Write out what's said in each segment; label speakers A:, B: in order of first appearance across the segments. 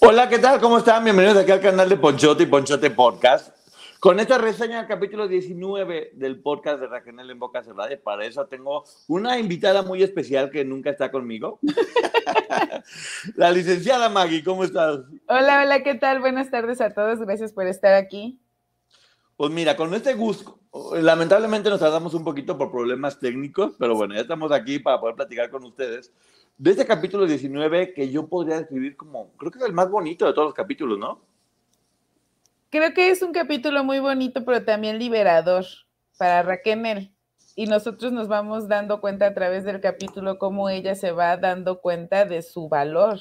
A: Hola, ¿qué tal? ¿Cómo están? Bienvenidos aquí al canal de Ponchote y Ponchote Podcast. Con esta reseña del capítulo 19 del podcast de Raquel en Boca Cerrada, y para eso tengo una invitada muy especial que nunca está conmigo. La licenciada Maggie, ¿cómo estás?
B: Hola, hola, ¿qué tal? Buenas tardes a todos, gracias por estar aquí.
A: Pues mira, con este gusto, lamentablemente nos tardamos un poquito por problemas técnicos, pero bueno, ya estamos aquí para poder platicar con ustedes de este capítulo 19 que yo podría describir como, creo que es el más bonito de todos los capítulos, ¿no?
B: Creo que es un capítulo muy bonito, pero también liberador para Raquel. Y nosotros nos vamos dando cuenta a través del capítulo cómo ella se va dando cuenta de su valor.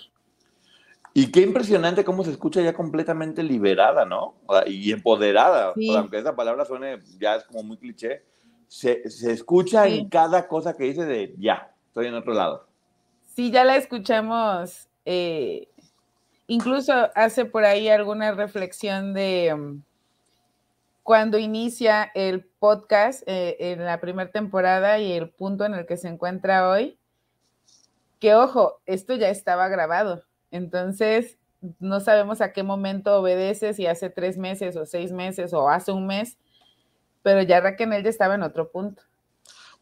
A: Y qué impresionante cómo se escucha ya completamente liberada, ¿no? Y empoderada. aunque esa palabra suene ya es como muy cliché, se, escucha en cada cosa que dice de ya, estoy en otro lado.
B: Sí, ya la escuchamos. Eh, incluso hace por ahí alguna reflexión de um, cuando inicia el podcast eh, en la primera temporada y el punto en el que se encuentra hoy. Que ojo, esto ya estaba grabado. Entonces, no sabemos a qué momento obedece, si hace tres meses o seis meses o hace un mes, pero ya Raquel ya estaba en otro punto.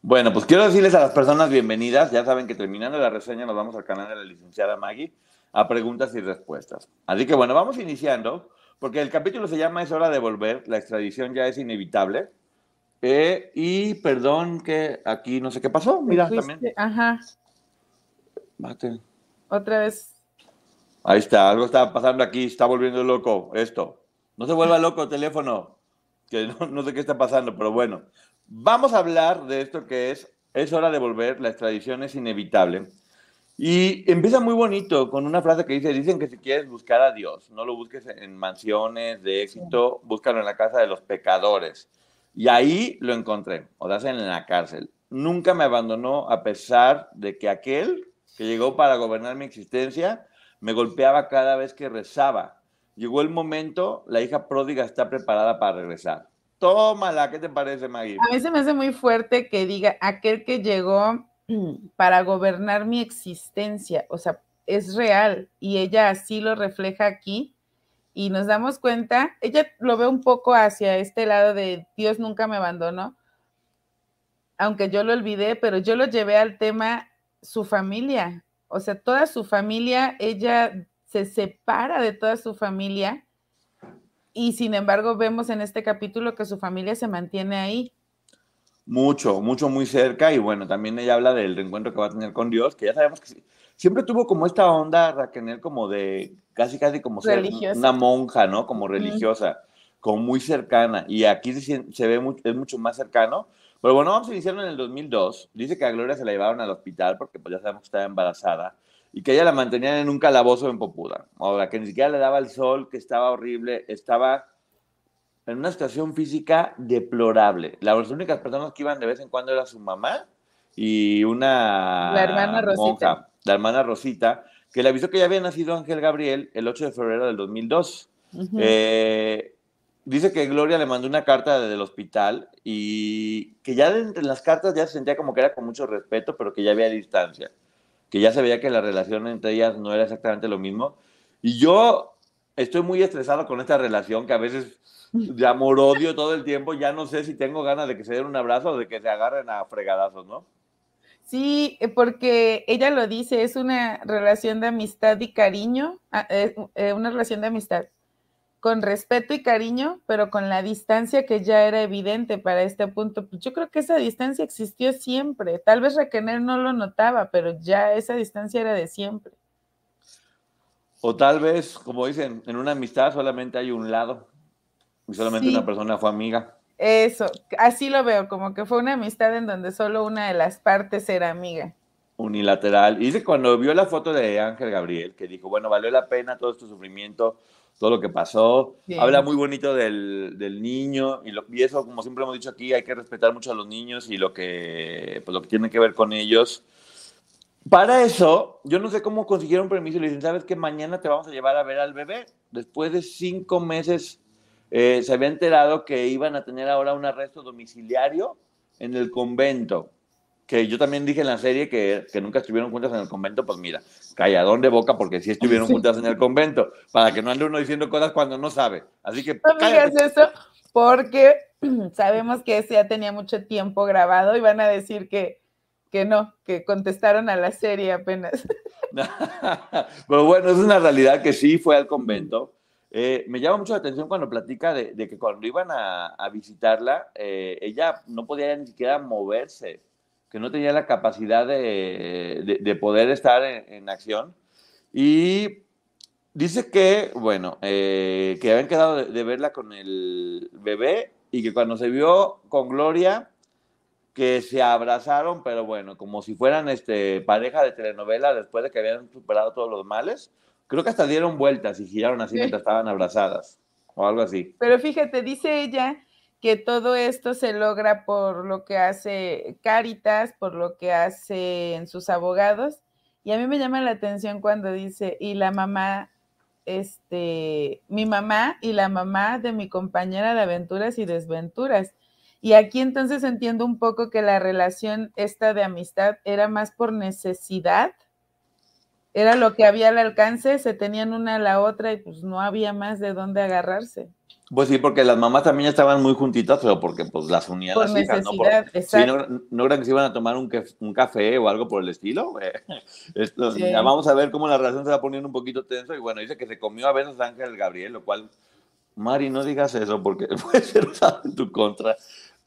A: Bueno, pues quiero decirles a las personas bienvenidas. Ya saben que terminando la reseña nos vamos al canal de la licenciada Maggie a preguntas y respuestas. Así que bueno, vamos iniciando, porque el capítulo se llama Es hora de volver, la extradición ya es inevitable. Eh, y perdón que aquí no sé qué pasó, mira también.
B: Ajá.
A: Mate.
B: Otra vez.
A: Ahí está, algo está pasando aquí, está volviendo loco esto. No se vuelva loco teléfono, que no, no sé qué está pasando, pero bueno. Vamos a hablar de esto que es, es hora de volver, la extradición es inevitable. Y empieza muy bonito con una frase que dice, dicen que si quieres buscar a Dios, no lo busques en mansiones de éxito, búscalo en la casa de los pecadores. Y ahí lo encontré, o sea, en la cárcel. Nunca me abandonó a pesar de que aquel que llegó para gobernar mi existencia me golpeaba cada vez que rezaba. Llegó el momento, la hija pródiga está preparada para regresar. Tómala, ¿qué te parece, Maggie?
B: A mí se me hace muy fuerte que diga aquel que llegó para gobernar mi existencia, o sea, es real y ella así lo refleja aquí y nos damos cuenta, ella lo ve un poco hacia este lado de Dios nunca me abandonó, aunque yo lo olvidé, pero yo lo llevé al tema su familia, o sea, toda su familia, ella se separa de toda su familia y sin embargo vemos en este capítulo que su familia se mantiene ahí.
A: Mucho, mucho, muy cerca y bueno, también ella habla del reencuentro que va a tener con Dios, que ya sabemos que siempre tuvo como esta onda, Raquel, como de casi, casi como ser una monja, ¿no? Como religiosa, como muy cercana y aquí se, se ve, es mucho más cercano. Pero bueno, vamos a iniciar en el 2002. Dice que a Gloria se la llevaron al hospital porque pues ya sabemos que estaba embarazada y que ella la mantenían en un calabozo en Popuda. Ahora, que ni siquiera le daba el sol, que estaba horrible, estaba en una situación física deplorable. Las únicas personas que iban de vez en cuando era su mamá y una
B: la hermana Rosita.
A: la hermana Rosita, que le avisó que ya había nacido Ángel Gabriel el 8 de febrero del 2002. Eh, dice que Gloria le mandó una carta desde el hospital y que ya entre las cartas ya se sentía como que era con mucho respeto, pero que ya había distancia que ya se veía que la relación entre ellas no era exactamente lo mismo. Y yo estoy muy estresado con esta relación que a veces de amor-odio todo el tiempo, ya no sé si tengo ganas de que se den un abrazo o de que se agarren a fregadazos, ¿no?
B: Sí, eh, porque ella lo dice, es una relación de amistad y cariño, ah, eh, eh, una relación de amistad con respeto y cariño, pero con la distancia que ya era evidente para este punto. Pues yo creo que esa distancia existió siempre. Tal vez Raquel no lo notaba, pero ya esa distancia era de siempre.
A: O tal vez, como dicen, en una amistad solamente hay un lado y solamente una persona fue amiga.
B: Eso, así lo veo, como que fue una amistad en donde solo una de las partes era amiga.
A: Unilateral. Y dice cuando vio la foto de Ángel Gabriel, que dijo, bueno, valió la pena todo este sufrimiento, todo lo que pasó. Habla muy bonito del, del niño y, lo, y, eso, como siempre hemos dicho aquí, hay que respetar mucho a los niños y lo que, pues, lo que tiene que ver con ellos. Para eso, yo no sé cómo consiguieron permiso y le dicen, ¿sabes que Mañana te vamos a llevar a ver al bebé. Después de cinco meses eh, se había enterado que iban a tener ahora un arresto domiciliario en el convento. Que yo también dije en la serie que, que nunca estuvieron juntas en el convento, pues mira, calladón de boca porque sí estuvieron juntas en el convento, para que no ande uno diciendo cosas cuando no sabe. Así que...
B: No digas eso porque sabemos que ese ya tenía mucho tiempo grabado y van a decir que, que no, que contestaron a la serie apenas.
A: Pero bueno, es una realidad que sí fue al convento eh, me llama mucho la atención cuando platica de, que cuando iban a, visitarla, eh, ella no podía ni siquiera moverse, que no tenía la capacidad de, poder estar en, acción. Y dice que, bueno, eh, que habían quedado de, verla con el bebé y que cuando se vio con Gloria, que se abrazaron, pero bueno, como si fueran este, pareja de telenovela después de que habían superado todos los males. Creo que hasta dieron vueltas y giraron así mientras estaban abrazadas o algo así.
B: Pero fíjate, dice ella que todo esto se logra por lo que hace Caritas, por lo que hacen sus abogados. Y a mí me llama la atención cuando dice, y la mamá, este, mi mamá y la mamá de mi compañera de aventuras y desventuras. Y aquí entonces entiendo un poco que la relación esta de amistad era más por necesidad era lo que había al alcance, se tenían una a la otra y pues no había más de dónde agarrarse.
A: Pues sí, porque las mamás también estaban muy juntitas, pero porque pues las unían
B: las hijas, ¿no? Por, sí,
A: no, no eran que se iban a tomar un, un café o algo por el estilo. Esto, ya vamos a ver cómo la relación se va poniendo un poquito tenso y bueno, dice que se comió a veces Ángel Gabriel, lo cual, Mari, no digas eso porque puede ser usado en tu contra.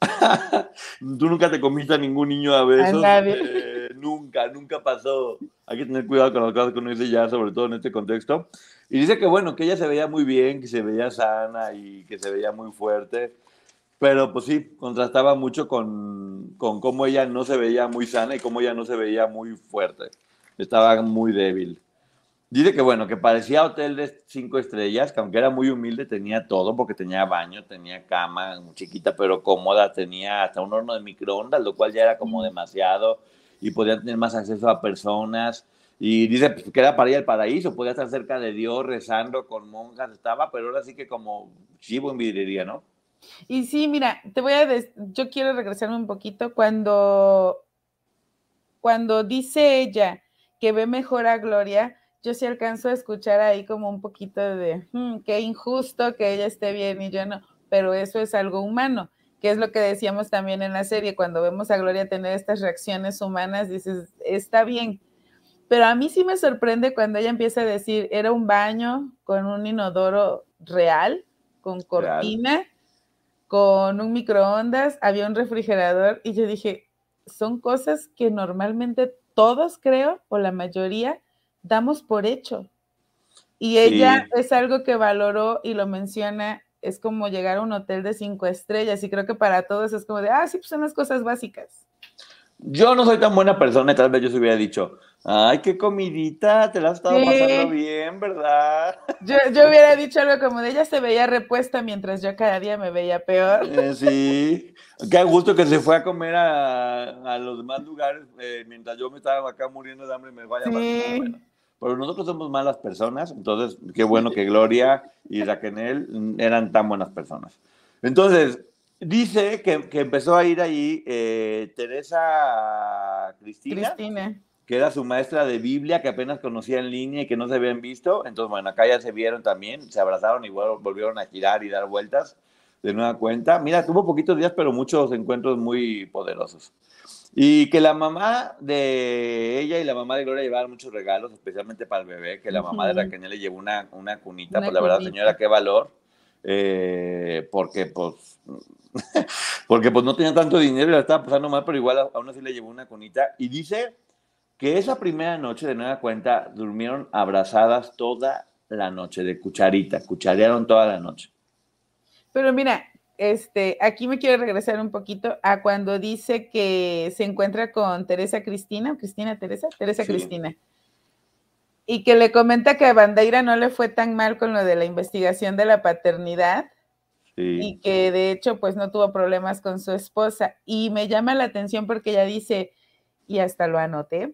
A: Tú nunca te comiste a ningún niño a besos. Eh, nunca, nunca pasó. Hay que tener cuidado con las cosas que uno dice ya, sobre todo en este contexto. Y dice que bueno, que ella se veía muy bien, que se veía sana y que se veía muy fuerte. Pero pues sí, contrastaba mucho con, con cómo ella no se veía muy sana y cómo ella no se veía muy fuerte. Estaba muy débil. Dice que bueno, que parecía hotel de cinco estrellas, que aunque era muy humilde tenía todo, porque tenía baño, tenía cama, chiquita pero cómoda, tenía hasta un horno de microondas, lo cual ya era como demasiado, y podía tener más acceso a personas. Y dice pues, que era para ir al paraíso, podía estar cerca de Dios, rezando con monjas, estaba, pero ahora sí que como chivo en vidrería, ¿no?
B: Y sí, mira, te voy a, yo quiero regresarme un poquito cuando, cuando dice ella que ve mejor a Gloria, yo sí alcanzo a escuchar ahí como un poquito de, hmm, qué injusto que ella esté bien y yo no, pero eso es algo humano, que es lo que decíamos también en la serie, cuando vemos a Gloria tener estas reacciones humanas, dices, está bien, pero a mí sí me sorprende cuando ella empieza a decir, era un baño con un inodoro real, con cortina, con un microondas, había un refrigerador y yo dije, son cosas que normalmente todos creo, o la mayoría, damos por hecho. Y ella es algo que valoró y lo menciona, es como llegar a un hotel de cinco estrellas y creo que para todos es como de, ah, sí, pues son las cosas básicas.
A: Yo no soy tan buena persona y tal vez yo se hubiera dicho, ay, qué comidita, te la has estado pasando bien, ¿verdad?
B: Yo, yo, hubiera dicho algo como de ella se veía repuesta mientras yo cada día me veía peor.
A: Eh, sí, qué gusto que se fue a comer a, a los demás lugares eh, mientras yo me estaba acá muriendo de hambre y me vaya sí pero nosotros somos malas personas, entonces qué bueno que Gloria y Raquel eran tan buenas personas. Entonces, dice que, que empezó a ir ahí eh, Teresa Cristina, que era su maestra de Biblia, que apenas conocía en línea y que no se habían visto. Entonces, bueno, acá ya se vieron también, se abrazaron y volvieron a girar y dar vueltas. De nueva cuenta. Mira, tuvo poquitos días, pero muchos encuentros muy poderosos. Y que la mamá de ella y la mamá de Gloria llevaron muchos regalos, especialmente para el bebé, que la mamá de Raquel le llevó una, una cunita, pues la verdad, señora, qué valor, eh, porque pues, porque pues no tenía tanto dinero y la estaba pasando mal, pero igual aún así le llevó una cunita. Y dice que esa primera noche, de nueva cuenta, durmieron abrazadas toda la noche, de cucharita, cucharearon toda la noche.
B: Pero mira, este, aquí me quiero regresar un poquito a cuando dice que se encuentra con Teresa Cristina, Cristina Teresa, Teresa Cristina, y que le comenta que a Bandeira no le fue tan mal con lo de la investigación de la paternidad y que de hecho pues no tuvo problemas con su esposa. Y me llama la atención porque ella dice, y hasta lo anoté.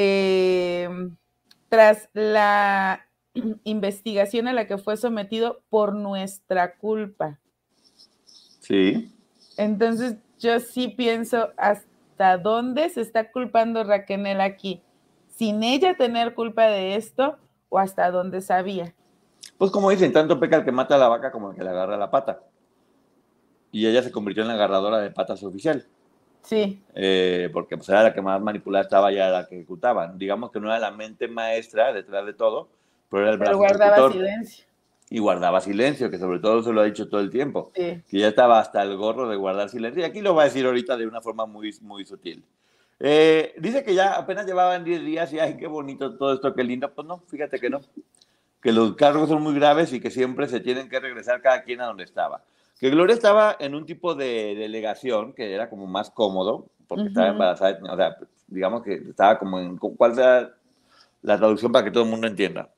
B: Eh, tras la investigación a la que fue sometido por nuestra culpa.
A: Sí.
B: Entonces, yo sí pienso hasta dónde se está culpando Raquel aquí, sin ella tener culpa de esto o hasta dónde sabía.
A: Pues como dicen, tanto peca el que mata a la vaca como el que le agarra la pata. Y ella se convirtió en la agarradora de patas oficial.
B: Sí.
A: Eh, porque pues, era la que más manipulada estaba, ya la que ejecutaba. Digamos que no era la mente maestra detrás de todo, pero era el brazo
B: pero guardaba silencio
A: y guardaba silencio, que sobre todo se lo ha dicho todo el tiempo, que ya estaba hasta el gorro de guardar silencio. Y aquí lo va a decir ahorita de una forma muy, muy sutil. Eh, dice que ya apenas llevaban 10 días y ay, qué bonito todo esto, qué lindo. Pues no, fíjate que no. Que los cargos son muy graves y que siempre se tienen que regresar cada quien a donde estaba. Que Gloria estaba en un tipo de delegación que era como más cómodo, porque estaba embarazada, o sea, digamos que estaba como en. ¿Cuál sea la traducción para que todo el mundo entienda?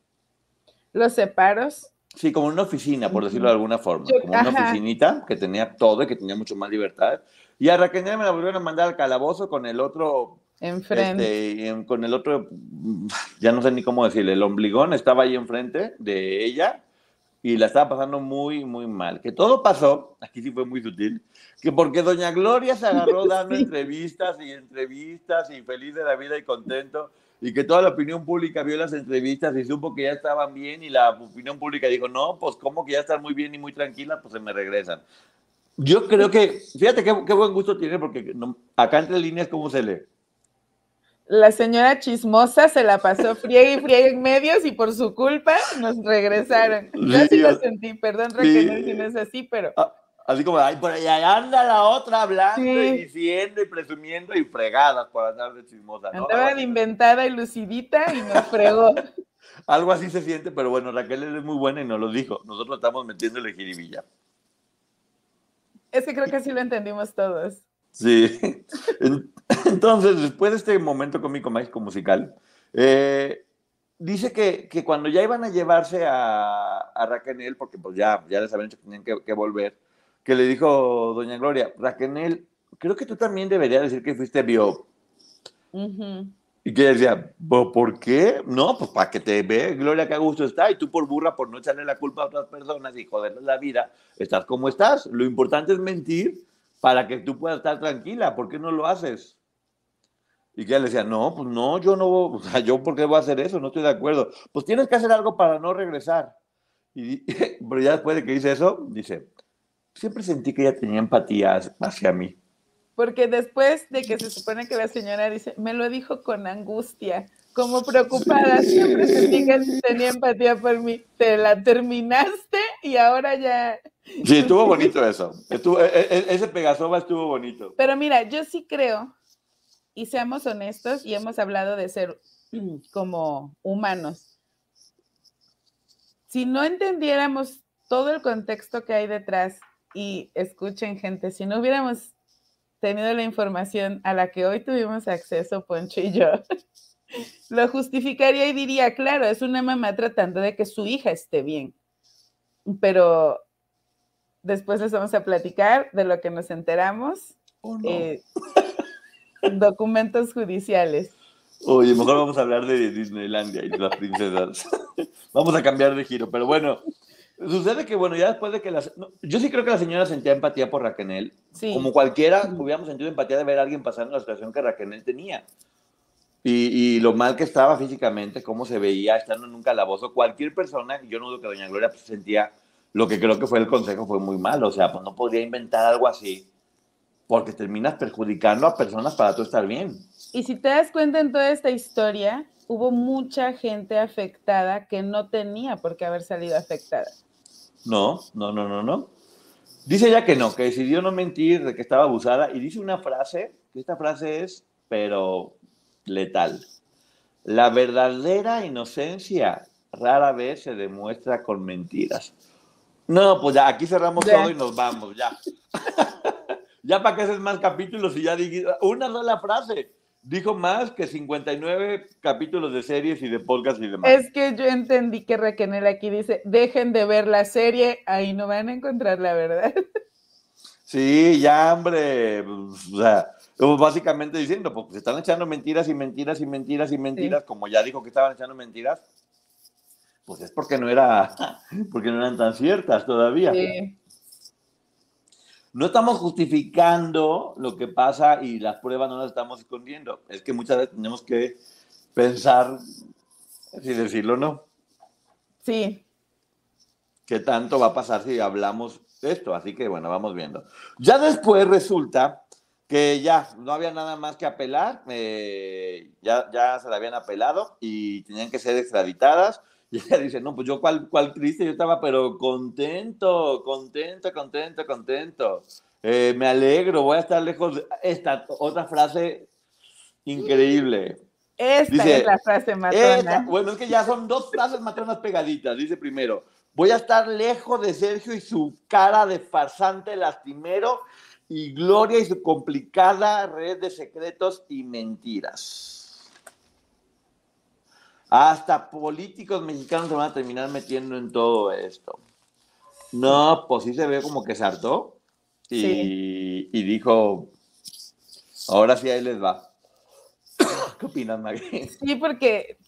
B: Los separos.
A: Sí, como una oficina, por decirlo de alguna forma. como una oficinita que tenía todo y que tenía mucho más libertad. Y a Raquel me la volvieron a mandar al calabozo con el otro.
B: Enfrente.
A: Este, con el otro, ya no sé ni cómo decirle, el ombligón estaba ahí enfrente de ella y la estaba pasando muy, muy mal. Que todo pasó, aquí sí fue muy sutil, que porque Doña Gloria se agarró dando entrevistas y entrevistas y feliz de la vida y contento y que toda la opinión pública vio las entrevistas y supo que ya estaban bien y la opinión pública dijo, no, pues como que ya están muy bien y muy tranquilas, pues se me regresan. Yo creo que, fíjate qué, buen gusto tiene porque acá entre líneas, ¿cómo se lee?
B: La señora chismosa se la pasó friega y friega en medios y por su culpa nos regresaron. Yo sí, lo sentí, perdón, Raquel, si no es así, pero...
A: Ah, Así como, ay, por allá anda la otra hablando y diciendo y presumiendo y fregadas por andar de chismosa.
B: ¿no? Andaba de inventada y lucidita y nos fregó.
A: Algo así se siente, pero bueno, Raquel es muy buena y nos lo dijo. Nosotros estamos metiéndole jiribilla.
B: Es que creo que así lo entendimos todos.
A: Sí. Entonces, después de este momento cómico mágico musical, eh, dice que, que, cuando ya iban a llevarse a, a Raquel, porque pues ya, ya les habían dicho que tenían que, que volver, que le dijo doña Gloria, Raquel, creo que tú también deberías decir que fuiste bio. Y que decía, ¿por qué? No, pues para que te ve Gloria que a gusto está y tú por burra, por no echarle la culpa a otras personas y joderles la vida, estás como estás. Lo importante es mentir para que tú puedas estar tranquila. ¿Por qué no lo haces? Y que le decía, no, pues no, yo no, o sea, yo por qué voy a hacer eso, no estoy de acuerdo. Pues tienes que hacer algo para no regresar. Y, pero ya después de que dice eso, dice, siempre sentí que ella tenía empatía hacia mí.
B: Porque después de que se supone que la señora dice, me lo dijo con angustia, como preocupada, siempre sentí que tenía empatía por mí. Te la terminaste y ahora ya.
A: Sí, estuvo bonito eso. Estuvo, e, e, ese Pegasova estuvo bonito.
B: Pero mira, yo sí creo, y seamos honestos, y hemos hablado de ser como humanos. Si no entendiéramos todo el contexto que hay detrás y escuchen gente, si no hubiéramos tenido la información a la que hoy tuvimos acceso, Poncho y yo, lo justificaría y diría, claro, es una mamá tratando de que su hija esté bien. pero después les vamos a platicar de lo que nos enteramos.
A: Oh, no.
B: eh, documentos judiciales.
A: Oye, mejor vamos a hablar de Disneylandia y de las princesas. vamos a cambiar de giro, pero bueno, sucede que, bueno, ya después de que las... no, yo sí creo que la señora sentía empatía por Raquel.
B: Sí.
A: Como cualquiera, hubiéramos sentido empatía de ver a alguien pasar en la situación que Raquel tenía. Y, y lo mal que estaba físicamente, cómo se veía estando en un calabozo. Cualquier persona, yo no dudo que Doña Gloria pues, sentía lo que creo que fue el consejo, fue muy malo. O sea, pues no podría inventar algo así, porque terminas perjudicando a personas para tú estar bien.
B: Y si te das cuenta en toda esta historia, hubo mucha gente afectada que no tenía por qué haber salido afectada.
A: No, no, no, no, no. Dice ella que no, que decidió no mentir, de que estaba abusada, y dice una frase, que esta frase es, pero letal. La verdadera inocencia rara vez se demuestra con mentiras. No, pues ya, aquí cerramos todo y nos vamos, ya. ya para que haces más capítulos y ya dije, una sola frase. Dijo más que 59 capítulos de series y de podcast y demás.
B: Es que yo entendí que Raquel aquí dice, dejen de ver la serie, ahí no van a encontrar la verdad.
A: Sí, ya, hombre. pues, o sea, básicamente diciendo, pues se están echando mentiras y mentiras y mentiras y mentiras, como ya dijo que estaban echando mentiras, pues es porque no era, porque no eran tan ciertas todavía.
B: Sí.
A: No estamos justificando lo que pasa y las pruebas no las estamos escondiendo. Es que muchas veces tenemos que pensar si decirlo o no.
B: Sí,
A: qué tanto va a pasar si hablamos de esto. Así que bueno, vamos viendo. Ya después resulta que ya no había nada más que apelar, eh, ya, ya se la habían apelado y tenían que ser extraditadas. Y ella dice, no, pues yo cuál, cuál triste, yo estaba pero contento, contento, contento, contento. Eh, me alegro, voy a estar lejos de esta otra frase increíble.
B: esta
A: Dice,
B: es la frase
A: Esa-
B: matona.
A: bueno, es que ya son dos frases matronas pegaditas. Dice primero, voy a estar lejos de Sergio y su cara de farsante lastimero y Gloria y su complicada red de secretos y mentiras. Hasta políticos mexicanos se van a terminar metiendo en todo esto. No, pues sí se ve como que se hartó y,
B: Sí.
A: y dijo, ahora sí ahí les va. ¿Qué opinas, Maggie?
B: Sí, porque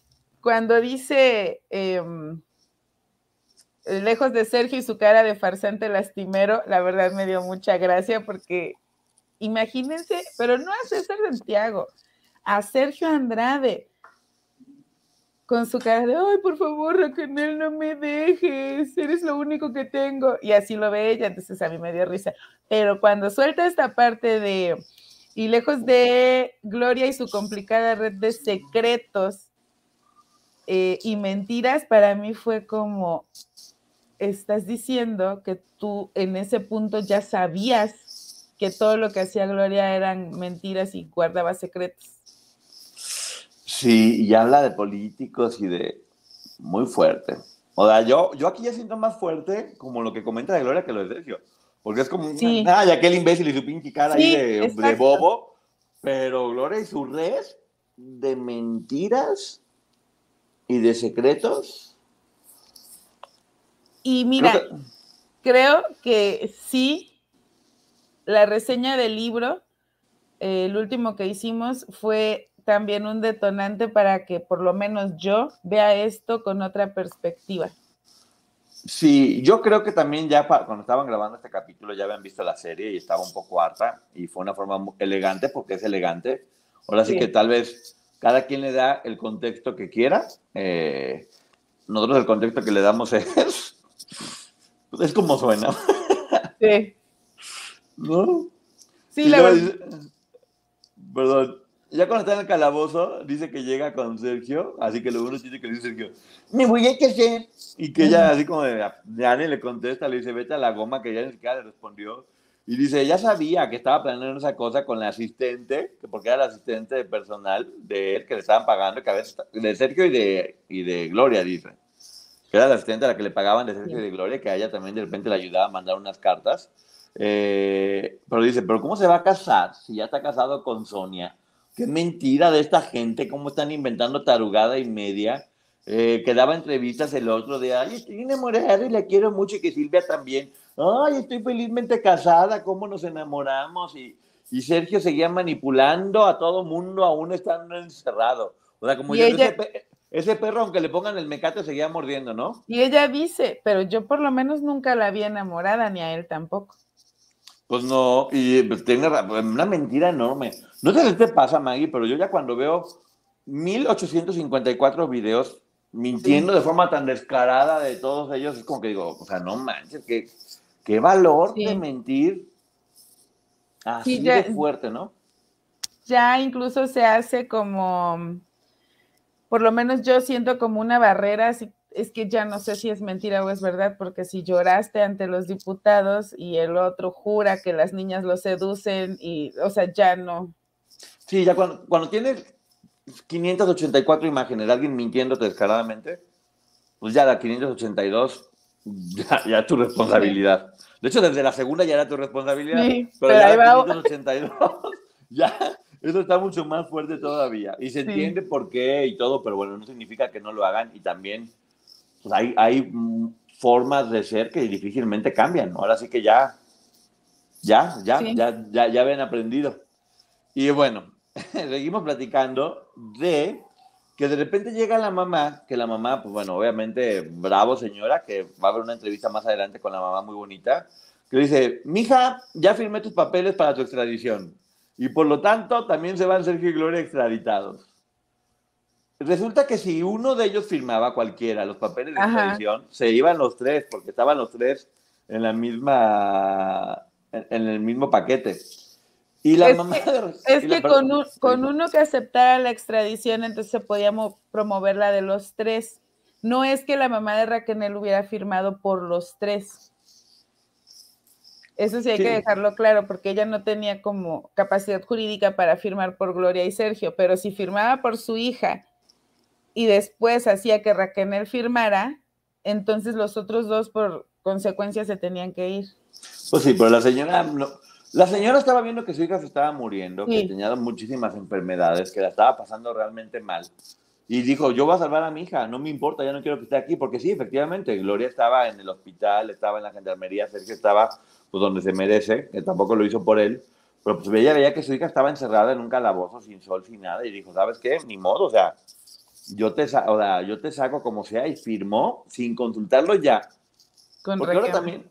B: cuando dice em, lejos de Sergio y su cara de farsante lastimero, la verdad me dio mucha gracia porque imagínense, pero no a César Santiago, a Sergio Andrade con su cara de, ay, por favor, Raquel, no me dejes, eres lo único que tengo. Y así lo ve ella, entonces a mí me dio risa. Pero cuando suelta esta parte de, y lejos de Gloria y su complicada red de secretos eh, y mentiras, para mí fue como, estás diciendo que tú en ese punto ya sabías que todo lo que hacía Gloria eran mentiras y guardaba secretos.
A: Sí, y habla de políticos y de muy fuerte. O sea, yo, yo aquí ya siento más fuerte como lo que comenta de Gloria que lo de Sergio. Porque es como,
B: Sí.
A: ah, y aquel imbécil y su pinche cara
B: Sí,
A: ahí de, de bobo. Pero Gloria y su red de mentiras y de secretos.
B: Y mira,
A: Creo que-
B: creo que sí, la reseña del libro, eh, el último que hicimos, fue también un detonante para que por lo menos yo vea esto con otra perspectiva.
A: Sí, yo creo que también ya cuando estaban grabando este capítulo ya habían visto la serie y estaba un poco harta y fue una forma elegante porque es elegante. Ahora sí,
B: Sí.
A: que tal vez cada quien le da el contexto que quiera. eh, nosotros el contexto que le damos es, pues, es como suena,
B: Sí,
A: ¿no?
B: sí
A: Y
B: la verdad.
A: perdón, ya cuando está en el calabozo dice que llega con Sergio, así que lo uno tiene que dice Sergio, me voy a casar. Y que ella así como de, Yane le contesta, le dice, vete a la goma, que ya ni siquiera le respondió. Y dice, ella sabía que estaba planeando esa cosa con la asistente, que porque era la asistente de personal de él, que le estaban pagando, que a veces, de Sergio y de, y de Gloria, dice. Que era la asistente a la que le pagaban de Sergio y de Gloria, que a ella también de repente le ayudaba a mandar unas cartas. Eh, pero dice, pero ¿cómo se va a casar si ya está casado con Sonia? Qué mentira de esta gente, cómo están inventando tarugada y media. eh, que daba entrevistas el otro de, ay, estoy enamorada y la quiero mucho y que Silvia también, ay, estoy felizmente casada, cómo nos enamoramos y, y Sergio seguía manipulando a todo mundo aún estando encerrado. O sea, como yo, ese, perro, aunque le pongan el mecate, seguía mordiendo, ¿no?
B: Y ella dice, pero yo por lo menos nunca la vi enamorada, ni a él tampoco.
A: Pues no, y pues, tiene una mentira enorme. No sé qué te pasa, Maggie, pero yo ya cuando veo 1854 videos mintiendo de forma tan descarada de todos ellos, es como que digo, o sea, no manches, qué, qué valor de mentir así de fuerte, ¿no?
B: Ya incluso se hace como, por lo menos yo siento como una barrera, es que ya no sé si es mentira o es verdad, porque si lloraste ante los diputados y el otro jura que las niñas lo seducen y, o sea, ya no.
A: Sí, ya cuando, cuando tienes 584 imágenes de alguien mintiéndote descaradamente, pues ya la 582 ya, ya tu responsabilidad. De hecho, desde la segunda ya era tu responsabilidad, pero, ya la 582 ya eso está mucho más fuerte todavía. Y se entiende por qué y todo, pero bueno, no significa que no lo hagan. Y también pues hay, hay formas de ser que difícilmente cambian. Ahora sí que ya, ya, ya, ya, ya, ya habían aprendido. Y bueno, seguimos platicando de que de repente llega la mamá, que la mamá, pues bueno, obviamente, bravo señora, que va a haber una entrevista más adelante con la mamá muy bonita, que dice, mija, ya firmé tus papeles para tu extradición. Y por lo tanto, también se van Sergio y Gloria extraditados. Resulta que si uno de ellos firmaba cualquiera los papeles de extradición, se iban los tres, porque estaban los tres en la misma, en el mismo paquete. Y la
B: es
A: mamá.
B: Que, es que con, con, uno que aceptara la extradición, entonces se podía promover la de los tres. No es que la mamá de Raquel hubiera firmado por los tres. Eso sí hay que dejarlo claro, porque ella no tenía como capacidad jurídica para firmar por Gloria y Sergio, pero si firmaba por su hija y después hacía que Raquel firmara, entonces los otros dos por consecuencia se tenían que ir.
A: Pues sí, pero la señora la señora estaba viendo que su hija se estaba muriendo, que tenía muchísimas enfermedades, que la estaba pasando realmente mal. Y dijo, yo voy a salvar a mi hija, no me importa, ya no quiero que esté aquí, porque sí, efectivamente, Gloria estaba en el hospital, estaba en la gendarmería, Sergio estaba pues donde se merece, que tampoco lo hizo por él, pero pues ella veía que su hija estaba encerrada en un calabozo sin sol, sin nada, y dijo, ¿sabes qué? Ni modo, o sea, yo te, o sea, yo te saco como sea, y firmó sin consultarlo ya con Porque ahora también,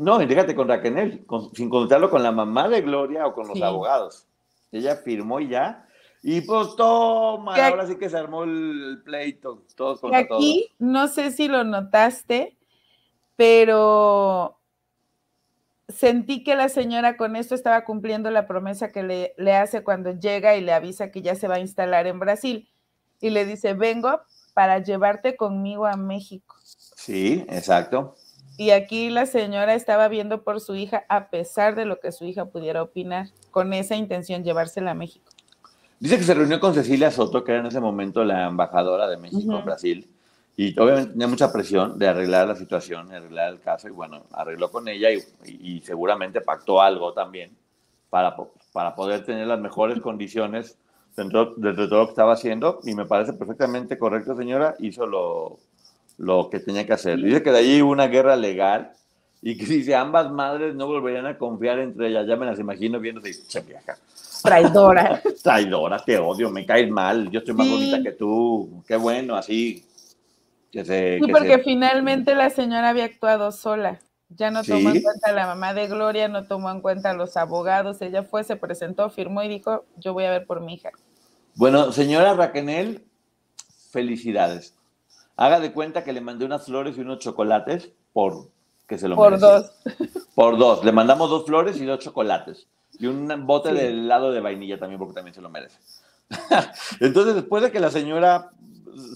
A: no, fíjate, con Raquel, sin consultarlo con la mamá de Gloria o con los abogados. Ella firmó y ya. Y pues toma, ahora sí que se armó el pleito, todos contra
B: Aquí, no sé si lo notaste, pero sentí que la señora con esto estaba cumpliendo la promesa que le, le, hace cuando llega y le avisa que ya se va a instalar en Brasil. Y le dice, vengo para llevarte conmigo a México.
A: Sí, exacto.
B: Y aquí la señora estaba viendo por su hija, a pesar de lo que su hija pudiera opinar, con esa intención, llevársela a México.
A: Dice que se reunió con Cecilia Soto, que era en ese momento la embajadora de México en Brasil, y obviamente tenía mucha presión de arreglar la situación, de arreglar el caso, y bueno, arregló con ella y, seguramente pactó algo también para, para poder tener las mejores condiciones dentro, de todo lo que estaba haciendo, y me parece perfectamente correcto, señora, hizo lo, lo que tenía que hacer. Dice que de allí hubo una guerra legal y que dice ambas madres no volverían a confiar entre ellas. Ya me las imagino viendo che vieja.
B: Traidora.
A: Traidora, te odio, me caes mal, yo estoy más bonita que tú. Qué bueno, así.
B: Que se, sí, porque finalmente la señora había actuado sola. Ya no tomó en cuenta a la mamá de Gloria, no tomó en cuenta a los abogados. Ella fue, se presentó, firmó y dijo: Yo voy a ver por mi hija.
A: Bueno, señora Raquel, felicidades Haga de cuenta que le mandé unas flores y unos chocolates por que se lo
B: Por dos.
A: Por dos. Le mandamos dos flores y dos chocolates. Y un bote de helado de vainilla también, porque también se lo merece. Entonces, después de que la señora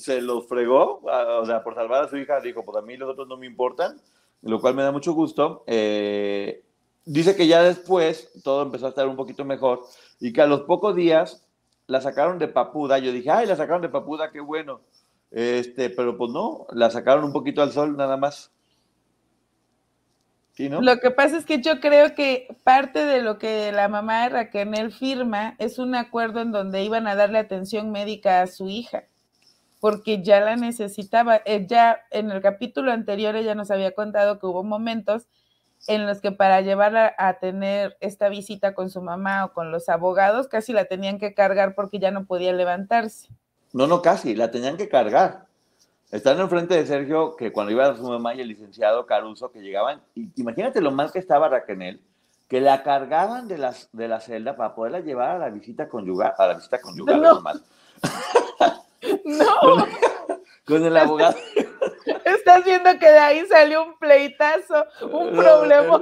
A: se los fregó, o sea, por salvar a su hija, dijo, pues a mí los otros no me importan, lo cual me da mucho gusto. Eh, dice que ya después todo empezó a estar un poquito mejor y que a los pocos días la sacaron de papuda. Yo dije, ay, la sacaron de papuda, qué bueno. Este, pero pues no, la sacaron un poquito al sol nada más.
B: ¿Sí, no? Lo que pasa es que yo creo que parte de lo que la mamá de Raquel firma es un acuerdo en donde iban a darle atención médica a su hija. Porque ya la necesitaba. Ya en el capítulo anterior ella nos había contado que hubo momentos en los que para llevarla a tener esta visita con su mamá o con los abogados, casi la tenían que cargar porque ya no podía levantarse.
A: No, no, casi, la tenían que cargar. Están enfrente de Sergio, que cuando iba a su mamá y el licenciado Caruso, que llegaban, imagínate lo mal que estaba Raquel, que la cargaban de, las, de la celda para poderla llevar a la visita conyugal, a la visita conyugal,
B: no.
A: no. con el abogado.
B: Estás viendo que de ahí salió un pleitazo, un problema.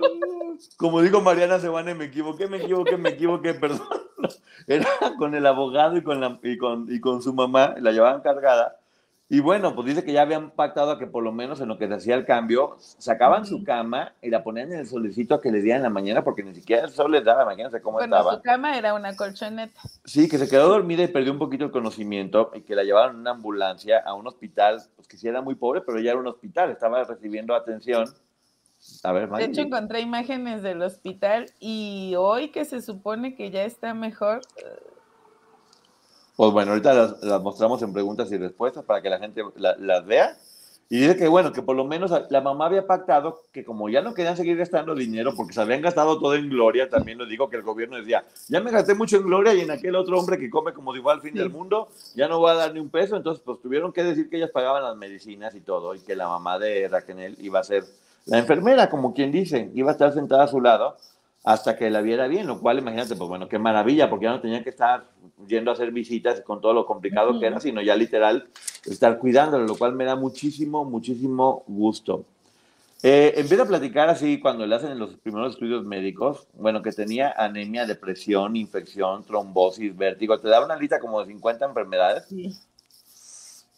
A: Como dijo Mariana Sebane, me equivoqué, me equivoqué, me equivoqué, perdón. Era con el abogado y con, la, y con, y con su mamá, la llevaban cargada y bueno, pues dice que ya habían pactado a que por lo menos en lo que se hacía el cambio, sacaban su cama y la ponían en el solecito a que le dieran en la mañana, porque ni siquiera el sol les daba, imagínense cómo
B: bueno,
A: estaba.
B: su cama era una colchoneta.
A: Sí, que se quedó dormida y perdió un poquito el conocimiento y que la llevaron en una ambulancia a un hospital, pues que sí era muy pobre, pero ya era un hospital, estaba recibiendo atención. A ver,
B: de hecho, encontré imágenes del hospital y hoy que se supone que ya está mejor,
A: pues bueno, ahorita las, mostramos en preguntas y respuestas para que la gente las vea. Y dice que bueno, que por lo menos la mamá había pactado que como ya no querían seguir gastando dinero porque se habían gastado todo en Gloria, también lo digo que el gobierno decía, ya me gasté mucho en Gloria y en aquel otro hombre que come como digo al fin del mundo, ya no voy a dar ni un peso, entonces pues tuvieron que decir que ellas pagaban las medicinas y todo y que la mamá de Raquel iba a ser la enfermera, como quien dice, iba a estar sentada a su lado hasta que la viera bien, lo cual imagínate, pues bueno, qué maravilla, porque ya no tenía que estar yendo a hacer visitas con todo lo complicado que era, sino ya literal estar cuidándolo, lo cual me da muchísimo, muchísimo gusto. Eh, empieza a platicar así cuando le hacen los primeros estudios médicos, bueno, que tenía anemia, depresión, infección, trombosis, vértigo, te da una lista como de 50 enfermedades,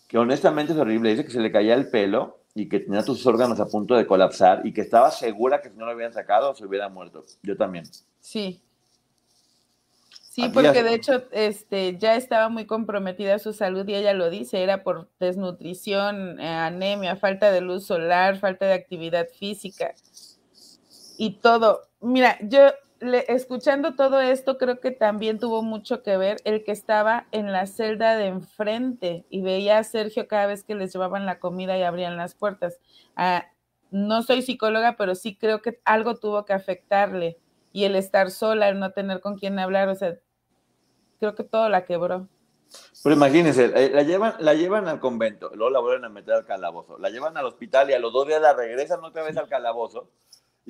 A: que honestamente es horrible, dice que se le caía el pelo, y que tenía tus órganos a punto de colapsar y que estaba segura que si no lo habían sacado se hubiera muerto. Yo también.
B: Sí. Sí, porque de hecho este, ya estaba muy comprometida su salud y ella lo dice, era por desnutrición, eh, anemia, falta de luz solar, falta de actividad física y todo. Mira, yo escuchando todo esto, creo que también tuvo mucho que ver el que estaba en la celda de enfrente y veía a Sergio cada vez que les llevaban la comida y abrían las puertas. Ah, no soy psicóloga, pero sí creo que algo tuvo que afectarle y el estar sola, el no tener con quién hablar, o sea, creo que todo la quebró.
A: Pero imagínense, eh, la llevan, la llevan al convento, luego la vuelven a meter al calabozo, la llevan al hospital y a los dos días la regresan otra vez al calabozo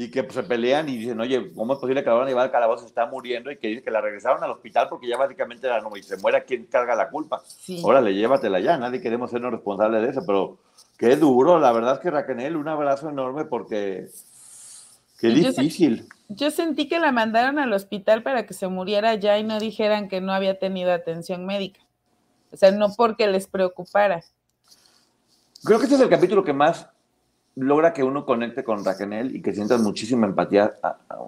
A: y que pues, se pelean y dicen, oye, ¿cómo es posible que la van a llevar al calabozo? Está muriendo y que dice que la regresaron al hospital porque ya básicamente era no, y se muera, ¿quién carga la culpa? Sí. Órale, llévatela ya, nadie queremos sernos responsables de eso, pero qué duro, la verdad es que Raquel, un abrazo enorme porque qué difícil.
B: Yo, sentí que la mandaron al hospital para que se muriera ya y no dijeran que no había tenido atención médica. O sea, no porque les preocupara.
A: Creo que este es el capítulo que más logra que uno conecte con Raquel y que sientas muchísima empatía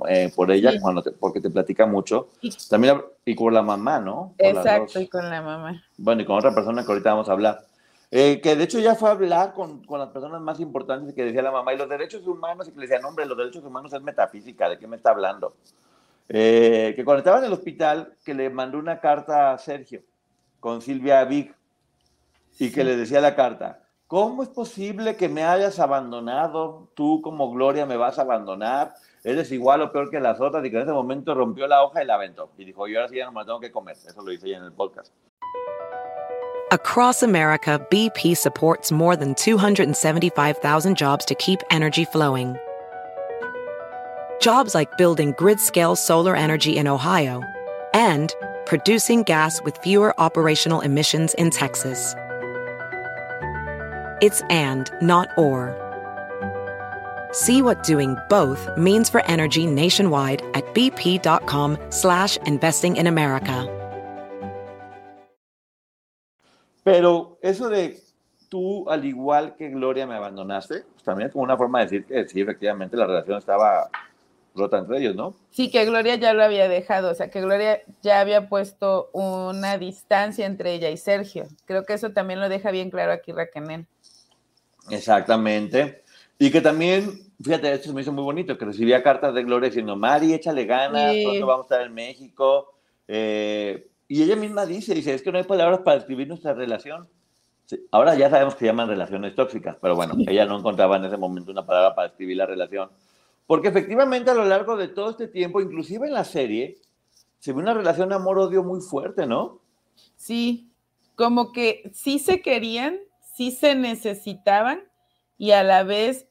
A: eh, por ella cuando porque te platica mucho. También y con la mamá, ¿no?
B: exacto, y con la mamá.
A: Bueno, y con otra persona que ahorita vamos a hablar. Eh, que de hecho ya fue a hablar con, con, las personas más importantes que decía la mamá y los derechos humanos y que le decían, hombre, los derechos humanos es metafísica, ¿de qué me está hablando? Eh, que cuando estaba en el hospital, que le mandó una carta a Sergio con Silvia Big y que le decía la carta, ¿Cómo es posible que me hayas abandonado? Tú como Gloria me vas a abandonar. Eres igual o peor que las otras. Y que en ese momento rompió la hoja y la aventó. Y dijo, yo ahora sí ya no me tengo que comer. Eso lo en el podcast.
C: Across America, BP supports more than 275,000 jobs to keep energy flowing. Jobs like building grid-scale solar energy in Ohio and producing gas with fewer operational emissions in Texas. It's and, not or. See what doing both means for energy nationwide at bp.com slash investing in America.
A: Pero eso de tú, al igual que Gloria, me abandonaste, pues también es como una forma de decir que sí, efectivamente, la relación estaba rota entre ellos, ¿no?
B: Sí, que Gloria ya lo había dejado, o sea, que Gloria ya había puesto una distancia entre ella y Sergio. Creo que eso también lo deja bien claro aquí Raquel.
A: Exactamente. Y que también, fíjate, esto me hizo muy bonito, que recibía cartas de Gloria diciendo, Mari, échale ganas, pronto vamos a estar en México. Eh, y ella misma dice, dice, es que no hay palabras para describir nuestra relación. Ahora ya sabemos que llaman relaciones tóxicas, pero bueno, ella no encontraba en ese momento una palabra para escribir la relación. Porque efectivamente a lo largo de todo este tiempo, inclusive en la serie, se ve una relación amor-odio muy fuerte, ¿no?
B: Sí, como que sí se querían, sí se necesitaban y a la vez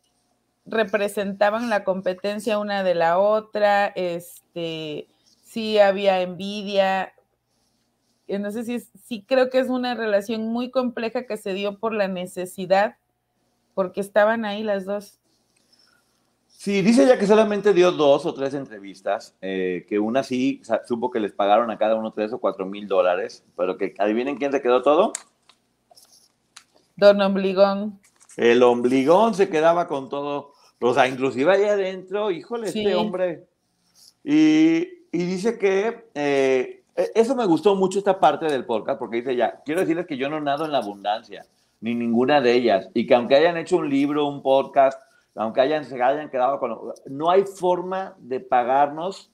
B: representaban la competencia una de la otra, este, sí había envidia, entonces sí, sí creo que es una relación muy compleja que se dio por la necesidad, porque estaban ahí las dos.
A: Sí, dice ella que solamente dio dos o tres entrevistas, eh, que una sí supo que les pagaron a cada uno tres o cuatro mil dólares, pero que adivinen quién se quedó todo.
B: Don Ombligón.
A: El Ombligón se quedaba con todo, o sea, inclusive ahí adentro, híjole, este hombre. Y, y dice que eh, e, eso me gustó mucho esta parte del podcast porque dice ya, quiero decirles que yo no nado en la abundancia, ni ninguna de ellas, y que aunque hayan hecho un libro, un podcast, aunque hayan, se hayan quedado con... No hay forma de pagarnos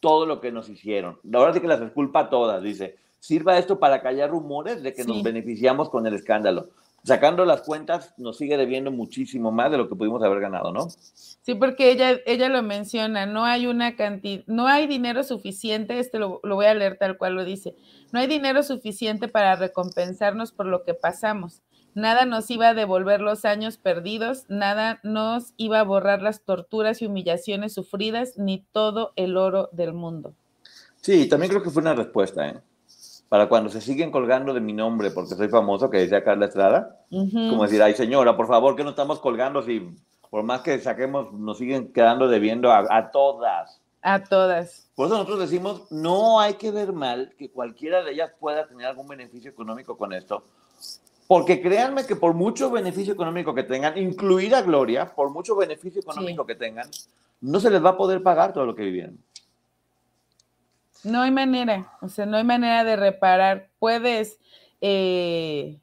A: todo lo que nos hicieron. La verdad es que las disculpa todas, dice. Sirva esto para callar rumores de que nos beneficiamos con el escándalo sacando las cuentas, nos sigue debiendo muchísimo más de lo que pudimos haber ganado, ¿no?
B: Sí, porque ella, ella lo menciona, no hay una cantidad, no hay dinero suficiente, este lo, lo, voy a leer tal cual lo dice, no hay dinero suficiente para recompensarnos por lo que pasamos. Nada nos iba a devolver los años perdidos, nada nos iba a borrar las torturas y humillaciones sufridas, ni todo el oro del mundo.
A: Sí, también creo que fue una respuesta, ¿eh? Para cuando se siguen colgando de mi nombre porque soy famoso, que decía Carla Estrada, como decir, ay señora, por favor, que no estamos colgando si por más que saquemos, nos siguen quedando debiendo a, a todas.
B: A todas.
A: Por eso nosotros decimos, no hay que ver mal que cualquiera de ellas pueda tener algún beneficio económico con esto. Porque créanme que por mucho beneficio económico que tengan, incluida Gloria, por mucho beneficio económico que tengan, no se les va a poder pagar todo lo que vivieron.
B: No hay manera, o sea, no hay manera de reparar. Puedes, eh,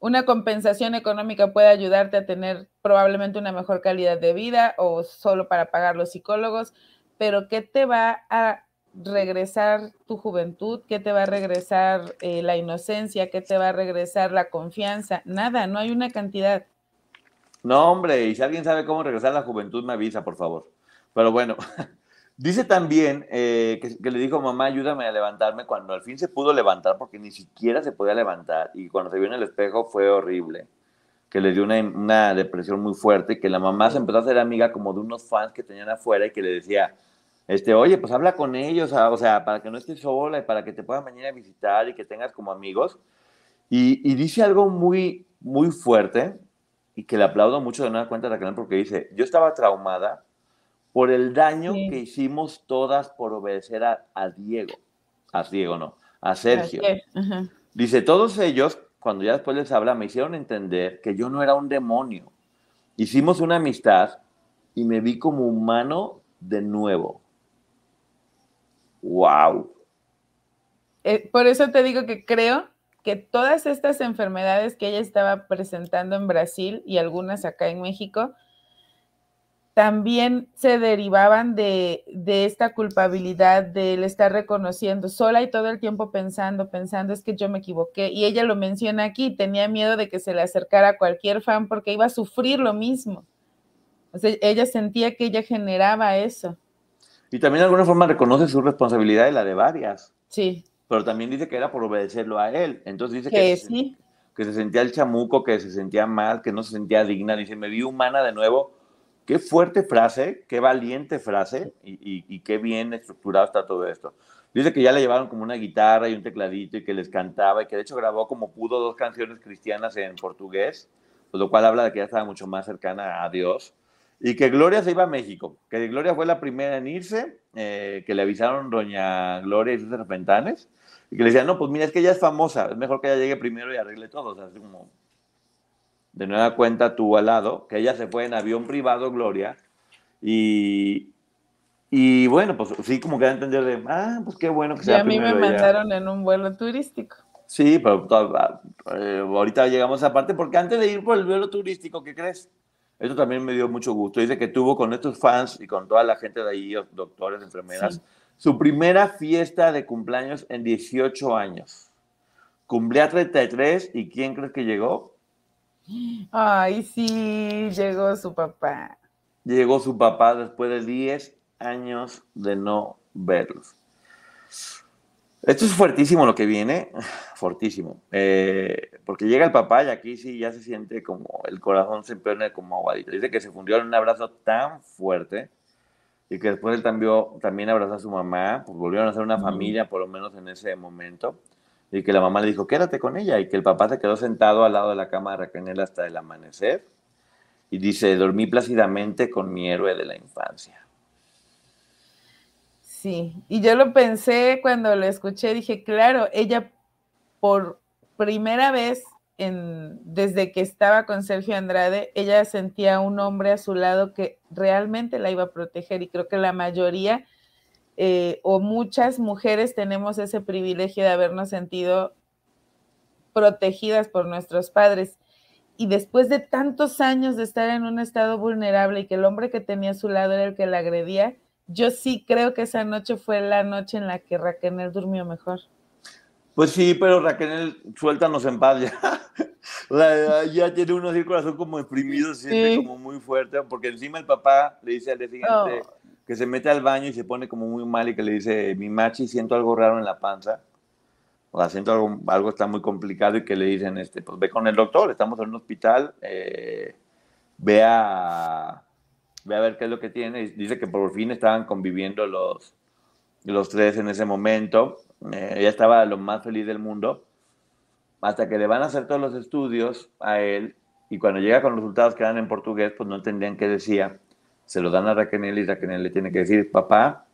B: una compensación económica puede ayudarte a tener probablemente una mejor calidad de vida o solo para pagar los psicólogos, pero ¿qué te va a regresar tu juventud? ¿Qué te va a regresar eh, la inocencia? ¿Qué te va a regresar la confianza? Nada, no hay una cantidad.
A: No, hombre, y si alguien sabe cómo regresar la juventud, me avisa, por favor. Pero bueno, Dice también eh, que, le dijo, mamá, ayúdame a levantarme cuando al fin se pudo levantar porque ni siquiera se podía levantar y cuando se vio en el espejo fue horrible, que le dio una, depresión muy fuerte, que la mamá se empezó a hacer amiga como de unos fans que tenían afuera y que le decía, este, oye, pues habla con ellos, o sea, para que no estés sola y para que te puedan venir a visitar y que tengas como amigos. Y, dice algo muy, muy fuerte y que le aplaudo mucho de nueva cuenta de canal porque dice, yo estaba traumada por el daño que hicimos todas por obedecer a, Diego, a Diego no, a Sergio. Dice, todos ellos, cuando ya después les habla, me hicieron entender que yo no era un demonio. Hicimos una amistad y me vi como humano de nuevo. ¡Wow!
B: Eh, por eso te digo que creo que todas estas enfermedades que ella estaba presentando en Brasil y algunas acá en México, también se derivaban de, esta culpabilidad, de él estar reconociendo sola y todo el tiempo pensando, pensando, es que yo me equivoqué. Y ella lo menciona aquí, tenía miedo de que se le acercara cualquier fan porque iba a sufrir lo mismo. O sea, ella sentía que ella generaba eso.
A: Y también de alguna forma reconoce su responsabilidad y la de varias.
B: Sí.
A: Pero también dice que era por obedecerlo a él. Entonces dice que,
B: sí.
A: que se sentía el chamuco, que se sentía mal, que no se sentía digna. Dice, me vi humana de nuevo Qué fuerte frase, qué valiente frase y, qué bien estructurado está todo esto. Dice que ya le llevaron como una guitarra y un tecladito y que les cantaba y que de hecho grabó como pudo dos canciones cristianas en portugués, pues lo cual habla de que ya estaba mucho más cercana a Dios. Y que Gloria se iba a México, que Gloria fue la primera en irse, eh, que le avisaron doña Gloria y sus serpentanes, y que le decían, no, pues mira, es que ella es famosa, es mejor que ella llegue primero y arregle todo. O sea, así como, de nueva cuenta tuvo al lado, que ella se fue en avión privado, Gloria, y, y bueno, pues sí, como que entender de, ah, pues qué bueno que sea.
B: Y a mí me mandaron en un vuelo turístico.
A: Sí, pero eh, ahorita llegamos a parte, porque antes de ir por el vuelo turístico, ¿qué crees? Esto también me dio mucho gusto. Dice que tuvo con estos fans y con toda la gente de ahí, doctores, enfermeras, su primera fiesta de cumpleaños en 18 años cumplía 33 y ¿quién crees que llegó?
B: Ay, sí, llegó su papá.
A: Llegó su papá después de 10 años de no verlos. Esto es fuertísimo lo que viene, fuertísimo, eh, porque llega el papá y aquí sí ya se siente como el corazón se pone como aguadito. Dice que se fundió en un abrazo tan fuerte y que después él también, también abrazó a su mamá, pues volvieron a ser una familia por lo menos en ese momento y que la mamá le dijo quédate con ella y que el papá se quedó sentado al lado de la cama de Raquel hasta el amanecer y dice dormí plácidamente con mi héroe de la infancia.
B: Sí, y yo lo pensé cuando lo escuché, dije, claro, ella por primera vez en, desde que estaba con Sergio Andrade, ella sentía un hombre a su lado que realmente la iba a proteger y creo que la mayoría eh, o muchas mujeres tenemos ese privilegio de habernos sentido protegidas por nuestros padres. Y después de tantos años de estar en un estado vulnerable y que el hombre que tenía a su lado era el que la agredía, yo sí creo que esa noche fue la noche en la que Raquel durmió mejor.
A: Pues sí, pero Raquel, suéltanos en paz ya. ya tiene uno así el corazón como deprimido, se siente como muy fuerte, porque encima el papá le dice al día siguiente oh. Que se mete al baño y se pone como muy mal y que le dice, mi machi, siento algo raro en la panza. O siento algo, algo está muy complicado y que le dicen, este, pues ve con el doctor, estamos en un hospital, eh, ve a ve a ver qué es lo que tiene. Dice que por fin estaban conviviendo los, los tres en ese momento. Eh, ella estaba lo más feliz del mundo. Hasta que le van a hacer todos los estudios a él y cuando llega con los resultados que dan en portugués, pues no entendían qué decía. Se lo dan a Raquel y Raquel le tiene que decir, papá,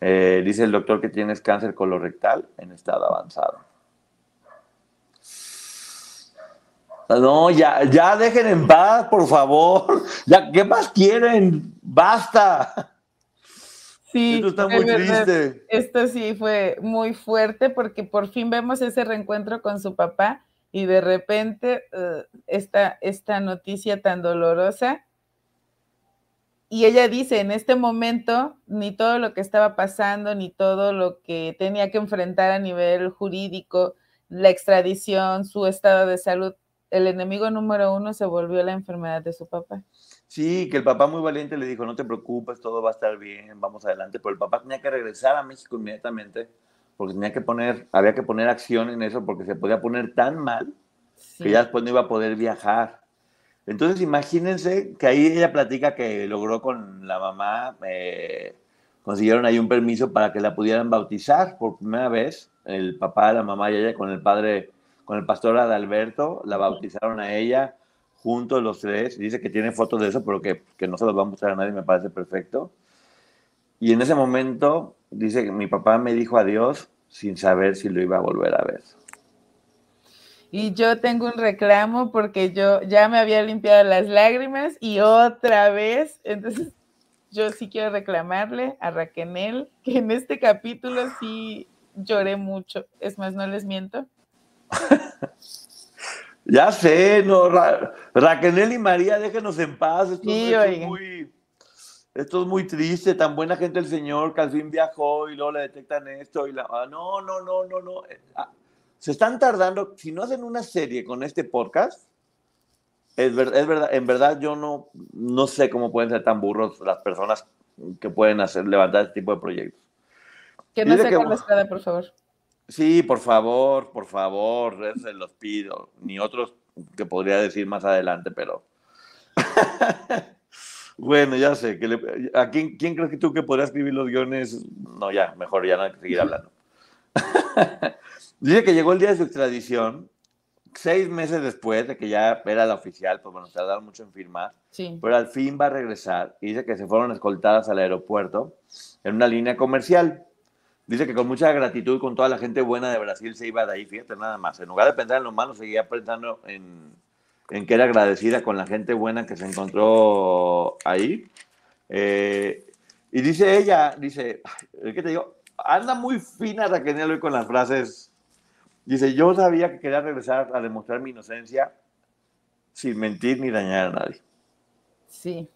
A: eh, dice el doctor que tienes cáncer colorectal en estado avanzado. No, ya, ya dejen en paz, por favor. Ya, ¿qué más quieren? Basta.
B: Sí, esto está muy triste. Esto sí fue muy fuerte porque por fin vemos ese reencuentro con su papá y de repente uh, esta, esta noticia tan dolorosa. Y ella dice, en este momento, ni todo lo que estaba pasando, ni todo lo que tenía que enfrentar a nivel jurídico, la extradición, su estado de salud, el enemigo número uno se volvió la enfermedad de su papá.
A: Sí, que el papá muy valiente le dijo, no te preocupes, todo va a estar bien, vamos adelante, pero el papá tenía que regresar a México inmediatamente porque tenía que poner, había que poner acción en eso porque se podía poner tan mal que ya después no iba a poder viajar. Entonces imagínense que ahí ella platica que logró con la mamá, eh, consiguieron ahí un permiso para que la pudieran bautizar por primera vez, el papá, la mamá y ella con el padre con el pastor Adalberto, la bautizaron a ella, juntos los tres, dice que tiene fotos de eso, pero que, que no se los va a mostrar a nadie, me parece perfecto. Y en ese momento, dice que mi papá me dijo adiós sin saber si lo iba a volver a ver.
B: Y yo tengo un reclamo porque yo ya me había limpiado las lágrimas y otra vez, entonces yo sí quiero reclamarle a Raquel que en este capítulo sí lloré mucho. Es más, no les miento.
A: ya sé, no, Raquel y María, déjenos en paz. Esto, es muy, esto es muy triste, tan buena gente el Señor que al fin viajó y luego le detectan esto y la... Ah, no, no, no, no, no. Eh, ah, se están tardando, si no hacen una serie con este podcast, es, es verdad, en verdad yo no, no sé cómo pueden ser tan burros las personas que pueden hacer, levantar este tipo de proyectos.
B: Que no se la espada, por favor.
A: Sí, por favor, por favor, se los pido. Ni otros que podría decir más adelante, pero. bueno, ya sé. Que ¿A quién, quién crees que tú que podrías escribir los guiones? No, ya, mejor ya no hay que seguir hablando. Dice que llegó el día de su extradición, seis meses después de que ya era la oficial, pues bueno, tardaron mucho en firmar. Sí. Pero al fin va a regresar y dice que se fueron escoltadas al aeropuerto en una línea comercial. Dice que con mucha gratitud con toda la gente buena de Brasil se iba de ahí, fíjate nada más. En lugar de pensar en lo malo, seguía pensando en, en que era agradecida con la gente buena que se encontró ahí. Eh, y dice ella, dice, ¿qué te digo? Anda muy fina Raquel hoy con las frases. Dice, yo sabía que quería regresar a demostrar mi inocencia sin mentir ni dañar a nadie.
B: Sí.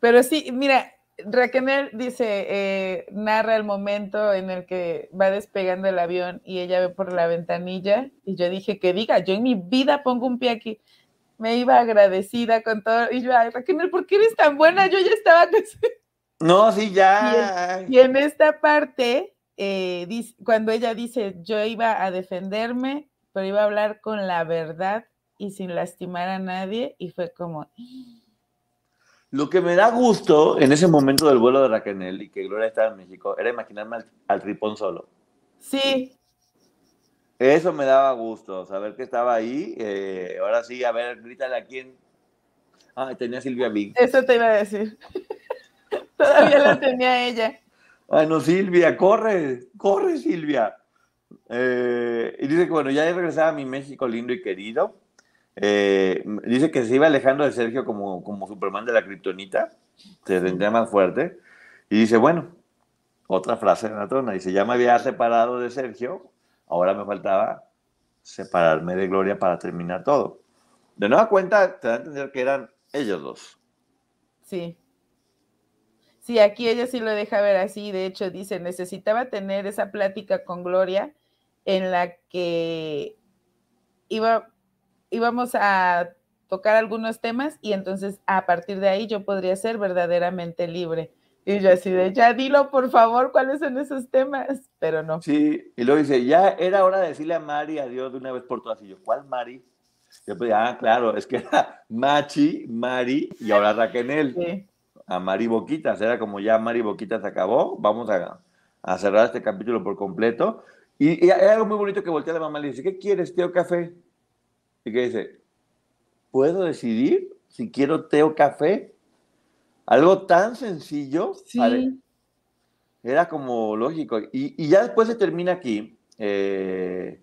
B: Pero sí, mira, Raquel dice, eh, narra el momento en el que va despegando el avión y ella ve por la ventanilla y yo dije que diga, yo en mi vida pongo un pie aquí. Me iba agradecida con todo y yo, ay, Raquel, ¿por qué eres tan buena? Yo ya estaba...
A: No, sí, ya.
B: Y en, esta parte, eh, cuando ella dice, yo iba a defenderme, pero iba a hablar con la verdad y sin lastimar a nadie, y fue como...
A: Lo que me da gusto en ese momento del vuelo de Raquel y que Gloria estaba en México era imaginarme al, tripón solo.
B: Sí.
A: Eso me daba gusto, saber que estaba ahí. Eh, ahora sí, a ver, grítale a quién. Ah, tenía Silvia Big.
B: Eso te iba a decir. Todavía la tenía ella.
A: Ay, no, Silvia, corre, corre, Silvia. Eh, y dice que bueno, ya he regresado a mi México lindo y querido. Eh, dice que se iba alejando de Sergio como, como Superman de la Kryptonita, se sentía más fuerte. Y dice, bueno, otra frase de la trona, dice, ya me había separado de Sergio, ahora me faltaba separarme de Gloria para terminar todo. De nueva cuenta, te da a entender que eran ellos dos.
B: Sí. Sí, aquí ella sí lo deja ver así. De hecho, dice, necesitaba tener esa plática con Gloria en la que iba íbamos a tocar algunos temas y entonces a partir de ahí yo podría ser verdaderamente libre. Y yo así de, ya dilo por favor, ¿cuáles son esos temas? Pero no.
A: Sí, y luego dice, ya era hora de decirle a Mari adiós de una vez por todas. Y yo, ¿cuál Mari? Yo pues, ah, claro, es que era Machi, Mari y ahora Raquel. Sí. A Mari Boquitas, era como ya Mari Boquitas acabó, vamos a, a cerrar este capítulo por completo. Y, y, hay algo muy bonito que voltea la mamá y le dice, ¿qué quieres, tío café? y que dice, ¿puedo decidir si quiero té o café? Algo tan sencillo.
B: Sí.
A: Era como lógico. Y, ya después se termina aquí. Eh,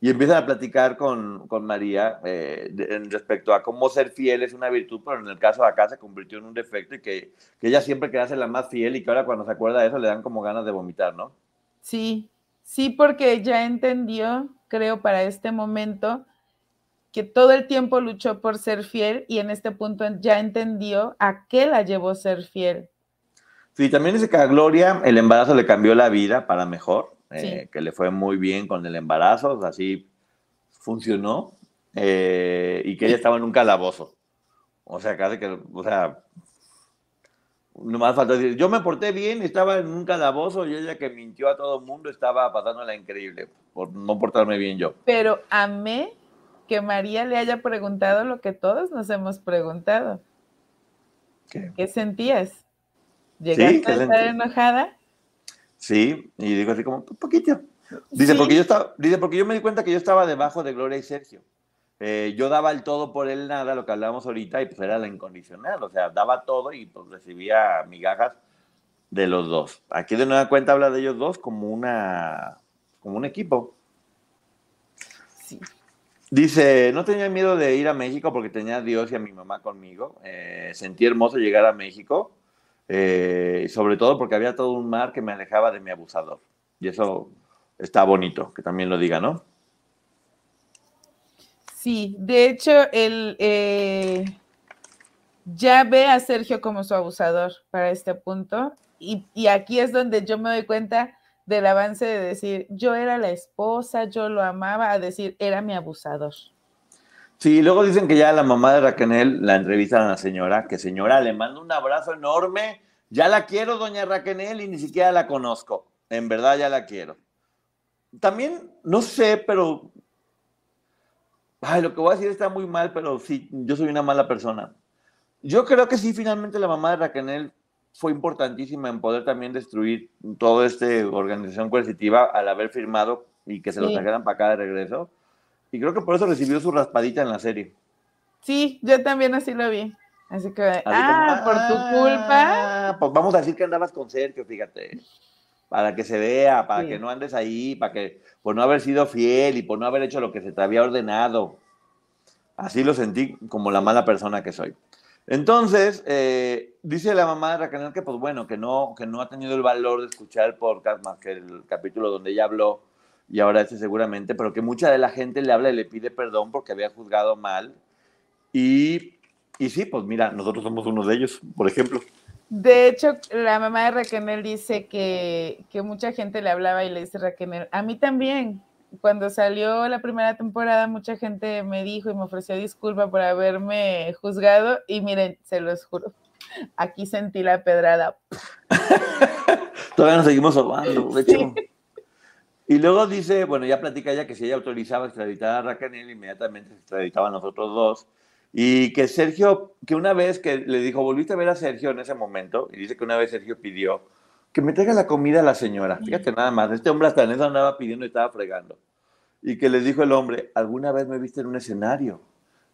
A: y empiezan a platicar con, con María eh, respecto a cómo ser fiel es una virtud, pero en el caso de acá se convirtió en un defecto y que, que ella siempre quería ser la más fiel y que ahora cuando se acuerda de eso le dan como ganas de vomitar, ¿no?
B: Sí, sí, porque ya entendió, creo, para este momento, que todo el tiempo luchó por ser fiel y en este punto ya entendió a qué la llevó ser fiel.
A: Sí, también dice que a Gloria el embarazo le cambió la vida para mejor, eh, que le fue muy bien con el embarazo, así funcionó, eh, y que ella estaba en un calabozo. O sea, casi que, o sea, no más falta decir, yo me porté bien, estaba en un calabozo y ella que mintió a todo el mundo estaba pasándola increíble por no portarme bien yo.
B: Pero amé que María le haya preguntado lo que todos nos hemos preguntado. ¿Qué, sentías? ¿Llegaste a estar enojada?
A: Sí, y digo así como, poquito. Dice, porque yo estaba, dice, porque yo me di cuenta que yo estaba debajo de Gloria y Sergio. Eh, yo daba el todo por él nada, lo que hablábamos ahorita, y pues era la incondicional, o sea, daba todo y pues recibía migajas de los dos. Aquí de nueva cuenta habla de ellos dos como una, como un equipo.
B: Sí.
A: Dice, no tenía miedo de ir a México porque tenía a Dios y a mi mamá conmigo. Eh, sentí hermoso llegar a México, eh, sobre todo porque había todo un mar que me alejaba de mi abusador. Y eso está bonito, que también lo diga, ¿no?
B: Sí, de hecho, él eh, ya ve a Sergio como su abusador para este punto. Y, y aquí es donde yo me doy cuenta del avance de decir, yo era la esposa, yo lo amaba, a decir, era mi abusador.
A: Sí, luego dicen que ya la mamá de Raquel la entrevistan a la señora, que señora, le mando un abrazo enorme, ya la quiero, doña Raquel, y ni siquiera la conozco, en verdad ya la quiero. También, no sé, pero, ay, lo que voy a decir está muy mal, pero sí, yo soy una mala persona. Yo creo que sí, finalmente la mamá de Raquel fue importantísima en poder también destruir toda esta organización coercitiva al haber firmado y que se lo trajeran para acá de regreso. Y creo que por eso recibió su raspadita en la serie.
B: Sí, yo también así lo vi. Así que, ah, por tu culpa.
A: Ah, pues vamos a decir que andabas con Sergio, fíjate. Para que se vea, para que no andes ahí, para que, por no haber sido fiel y por no haber hecho lo que se te había ordenado. Así lo sentí como la mala persona que soy. Entonces, eh, dice la mamá de Raquel que, pues bueno, que no, que no ha tenido el valor de escuchar el podcast más que el capítulo donde ella habló y ahora este seguramente, pero que mucha de la gente le habla y le pide perdón porque había juzgado mal. Y, y sí, pues mira, nosotros somos uno de ellos, por ejemplo.
B: De hecho, la mamá de Raquel dice que, que mucha gente le hablaba y le dice Raquel, a mí también, cuando salió la primera temporada, mucha gente me dijo y me ofreció disculpa por haberme juzgado y miren, se los juro, aquí sentí la pedrada.
A: Todavía nos seguimos obando, de hecho. Y luego dice, bueno, ya platica ella que si ella autorizaba extraditar a Raquel, inmediatamente se extraditaban nosotros dos. Y que Sergio, que una vez que le dijo, volviste a ver a Sergio en ese momento, y dice que una vez Sergio pidió que me traiga la comida a la señora. Fíjate nada más, este hombre hasta en eso andaba pidiendo y estaba fregando. Y que le dijo el hombre, alguna vez me viste en un escenario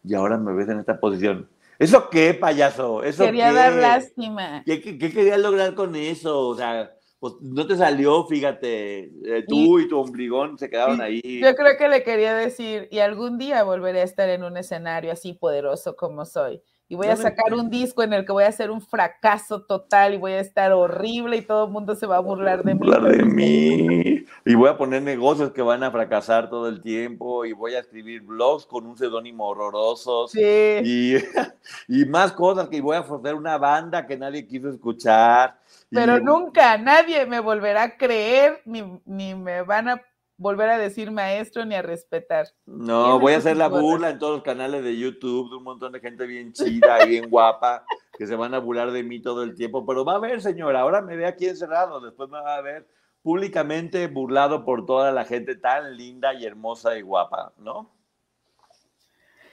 A: y ahora me ves en esta posición. ¿Eso qué, payaso? ¿Eso
B: Quería dar lástima.
A: ¿Qué, qué, qué querías lograr con eso? O sea, pues no te salió, fíjate, eh, tú y, tu ombligón se quedaban ahí.
B: Yo creo que le quería decir, y algún día volveré a estar en un escenario así poderoso como soy. Y voy a sacar un disco en el que voy a hacer un fracaso total y voy a estar horrible y todo el mundo se va a burlar de mí.
A: Burlar de mí. Y voy a poner negocios que van a fracasar todo el tiempo y voy a escribir blogs con un seudónimo horrorosos.
B: Sí.
A: Y, y más cosas que voy a formar una banda que nadie quiso escuchar.
B: Pero nunca, nadie me volverá a creer ni, ni me van a volver a decir maestro ni a respetar.
A: No, voy a hacer la burla en todos los canales de YouTube de un montón de gente bien chida y bien guapa que se van a burlar de mí todo el tiempo. Pero va a ver, señora, ahora me ve aquí encerrado, después me va a ver públicamente burlado por toda la gente tan linda y hermosa y guapa, ¿no?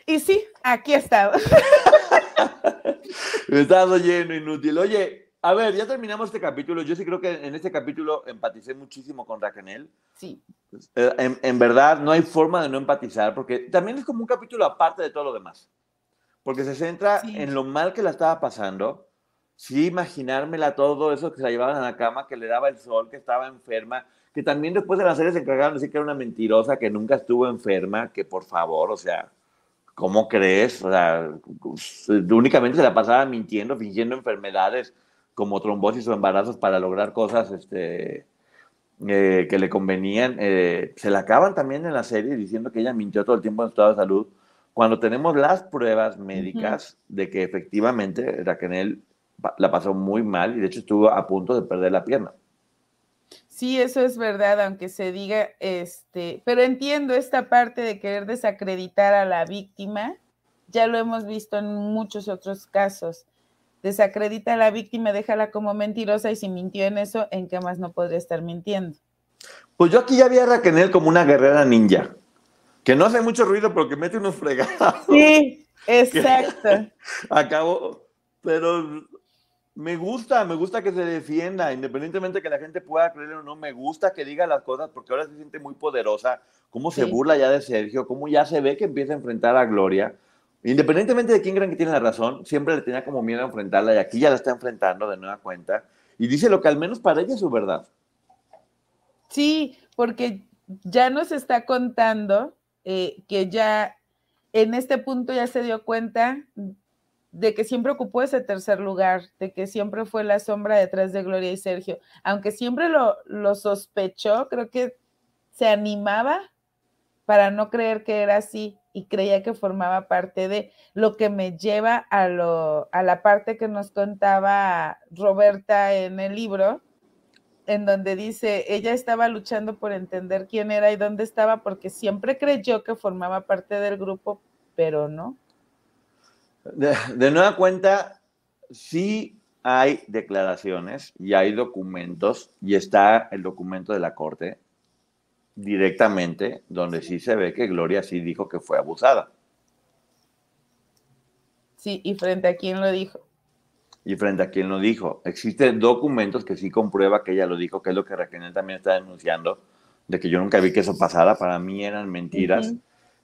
B: Y sí, aquí he estado.
A: Estado lleno, inútil. Oye, a ver, ya terminamos este capítulo. Yo sí creo que en este capítulo empaticé muchísimo con Raquel.
B: Sí.
A: Eh, en, verdad, no hay forma de no empatizar, porque también es como un capítulo aparte de todo lo demás. Porque se centra en lo mal que la estaba pasando. Sí, imaginármela todo eso que se la llevaban a la cama, que le daba el sol, que estaba enferma, que también después de la serie se encargaron de decir que era una mentirosa, que nunca estuvo enferma, que por favor, o sea, ¿cómo crees? O sea, únicamente se la pasaba mintiendo, fingiendo enfermedades como trombosis o embarazos para lograr cosas este, eh, que le convenían. Eh, se la acaban también en la serie diciendo que ella mintió todo el tiempo en estado de salud, cuando tenemos las pruebas médicas de que efectivamente Raquel la pasó muy mal y de hecho estuvo a punto de perder la pierna.
B: Sí, eso es verdad, aunque se diga, este, pero entiendo esta parte de querer desacreditar a la víctima, ya lo hemos visto en muchos otros casos desacredita a la víctima, déjala como mentirosa y si mintió en eso, ¿en qué más no podría estar mintiendo?
A: Pues yo aquí ya vi a Raquel como una guerrera ninja, que no hace mucho ruido pero que mete unos fregados.
B: Sí, exacto.
A: Acabo, pero me gusta, me gusta que se defienda, independientemente de que la gente pueda creer o no, me gusta que diga las cosas porque ahora se siente muy poderosa, cómo se burla ya de Sergio, cómo ya se ve que empieza a enfrentar a Gloria. Independientemente de quién creen que tiene la razón, siempre le tenía como miedo a enfrentarla y aquí ya la está enfrentando de nueva cuenta y dice lo que al menos para ella es su verdad.
B: Sí, porque ya nos está contando eh, que ya en este punto ya se dio cuenta de que siempre ocupó ese tercer lugar, de que siempre fue la sombra detrás de Gloria y Sergio. Aunque siempre lo, lo sospechó, creo que se animaba para no creer que era así y creía que formaba parte de lo que me lleva a, lo, a la parte que nos contaba Roberta en el libro, en donde dice, ella estaba luchando por entender quién era y dónde estaba, porque siempre creyó que formaba parte del grupo, pero no.
A: De, de nueva cuenta, sí hay declaraciones y hay documentos, y está el documento de la corte, directamente, donde sí se ve que Gloria sí dijo que fue abusada.
B: Sí, y frente a quién lo dijo.
A: Y frente a quién lo dijo. Existen documentos que sí comprueba que ella lo dijo, que es lo que Raquel también está denunciando, de que yo nunca vi que eso pasara, para mí eran mentiras.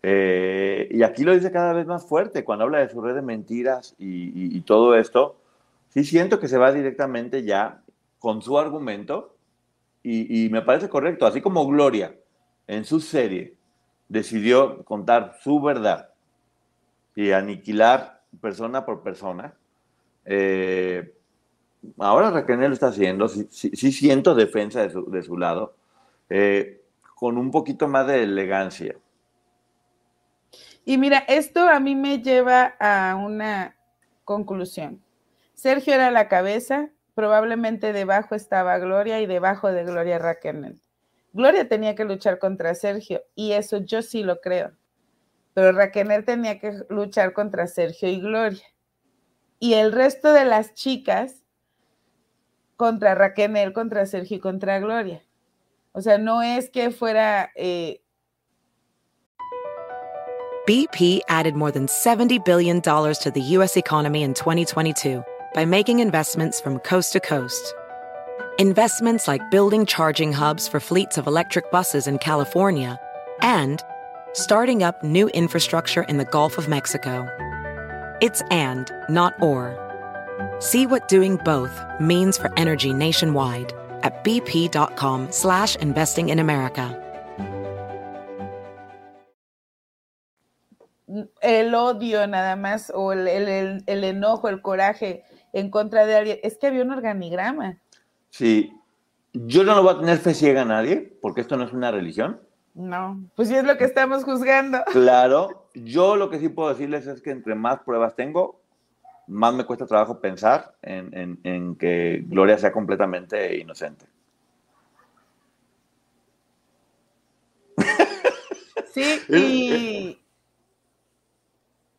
A: Eh, y aquí lo dice cada vez más fuerte, cuando habla de su red de mentiras y, y todo esto, sí siento que se va directamente ya con su argumento y, me parece correcto, así como Gloria en su serie decidió contar su verdad y aniquilar persona por persona, eh, ahora Raquel lo está haciendo, sí, siento defensa de su, de su lado, eh, con un poquito más de elegancia.
B: Y mira, esto a mí me lleva a una conclusión. Sergio era la cabeza, probablemente debajo estaba Gloria y debajo de Gloria Raquel. Gloria tenía que luchar contra Sergio y eso yo sí lo creo. Pero Raquel tenía que luchar contra Sergio y Gloria. Y el resto de las chicas contra Raquel, contra Sergio y contra Gloria. O sea, no es que fuera... Eh...
C: BP added more than $70 billion to the U.S. economy in 2022 by making investments from coast to coast. Investments like building charging hubs for fleets of electric buses in California and starting up new infrastructure in the Gulf of Mexico. It's and, not or. See what doing both means for energy nationwide at bp.com slash investing in America.
B: El odio nada más, o el, el, el, enojo, el coraje en contra de alguien, es que había un organigrama.
A: Sí, yo no lo voy a tener fe ciega a nadie, porque esto no es una religión.
B: No, pues sí es lo que estamos juzgando.
A: Claro, yo lo que sí puedo decirles es que entre más pruebas tengo, más me cuesta trabajo pensar en, que Gloria sea completamente inocente.
B: Sí, y,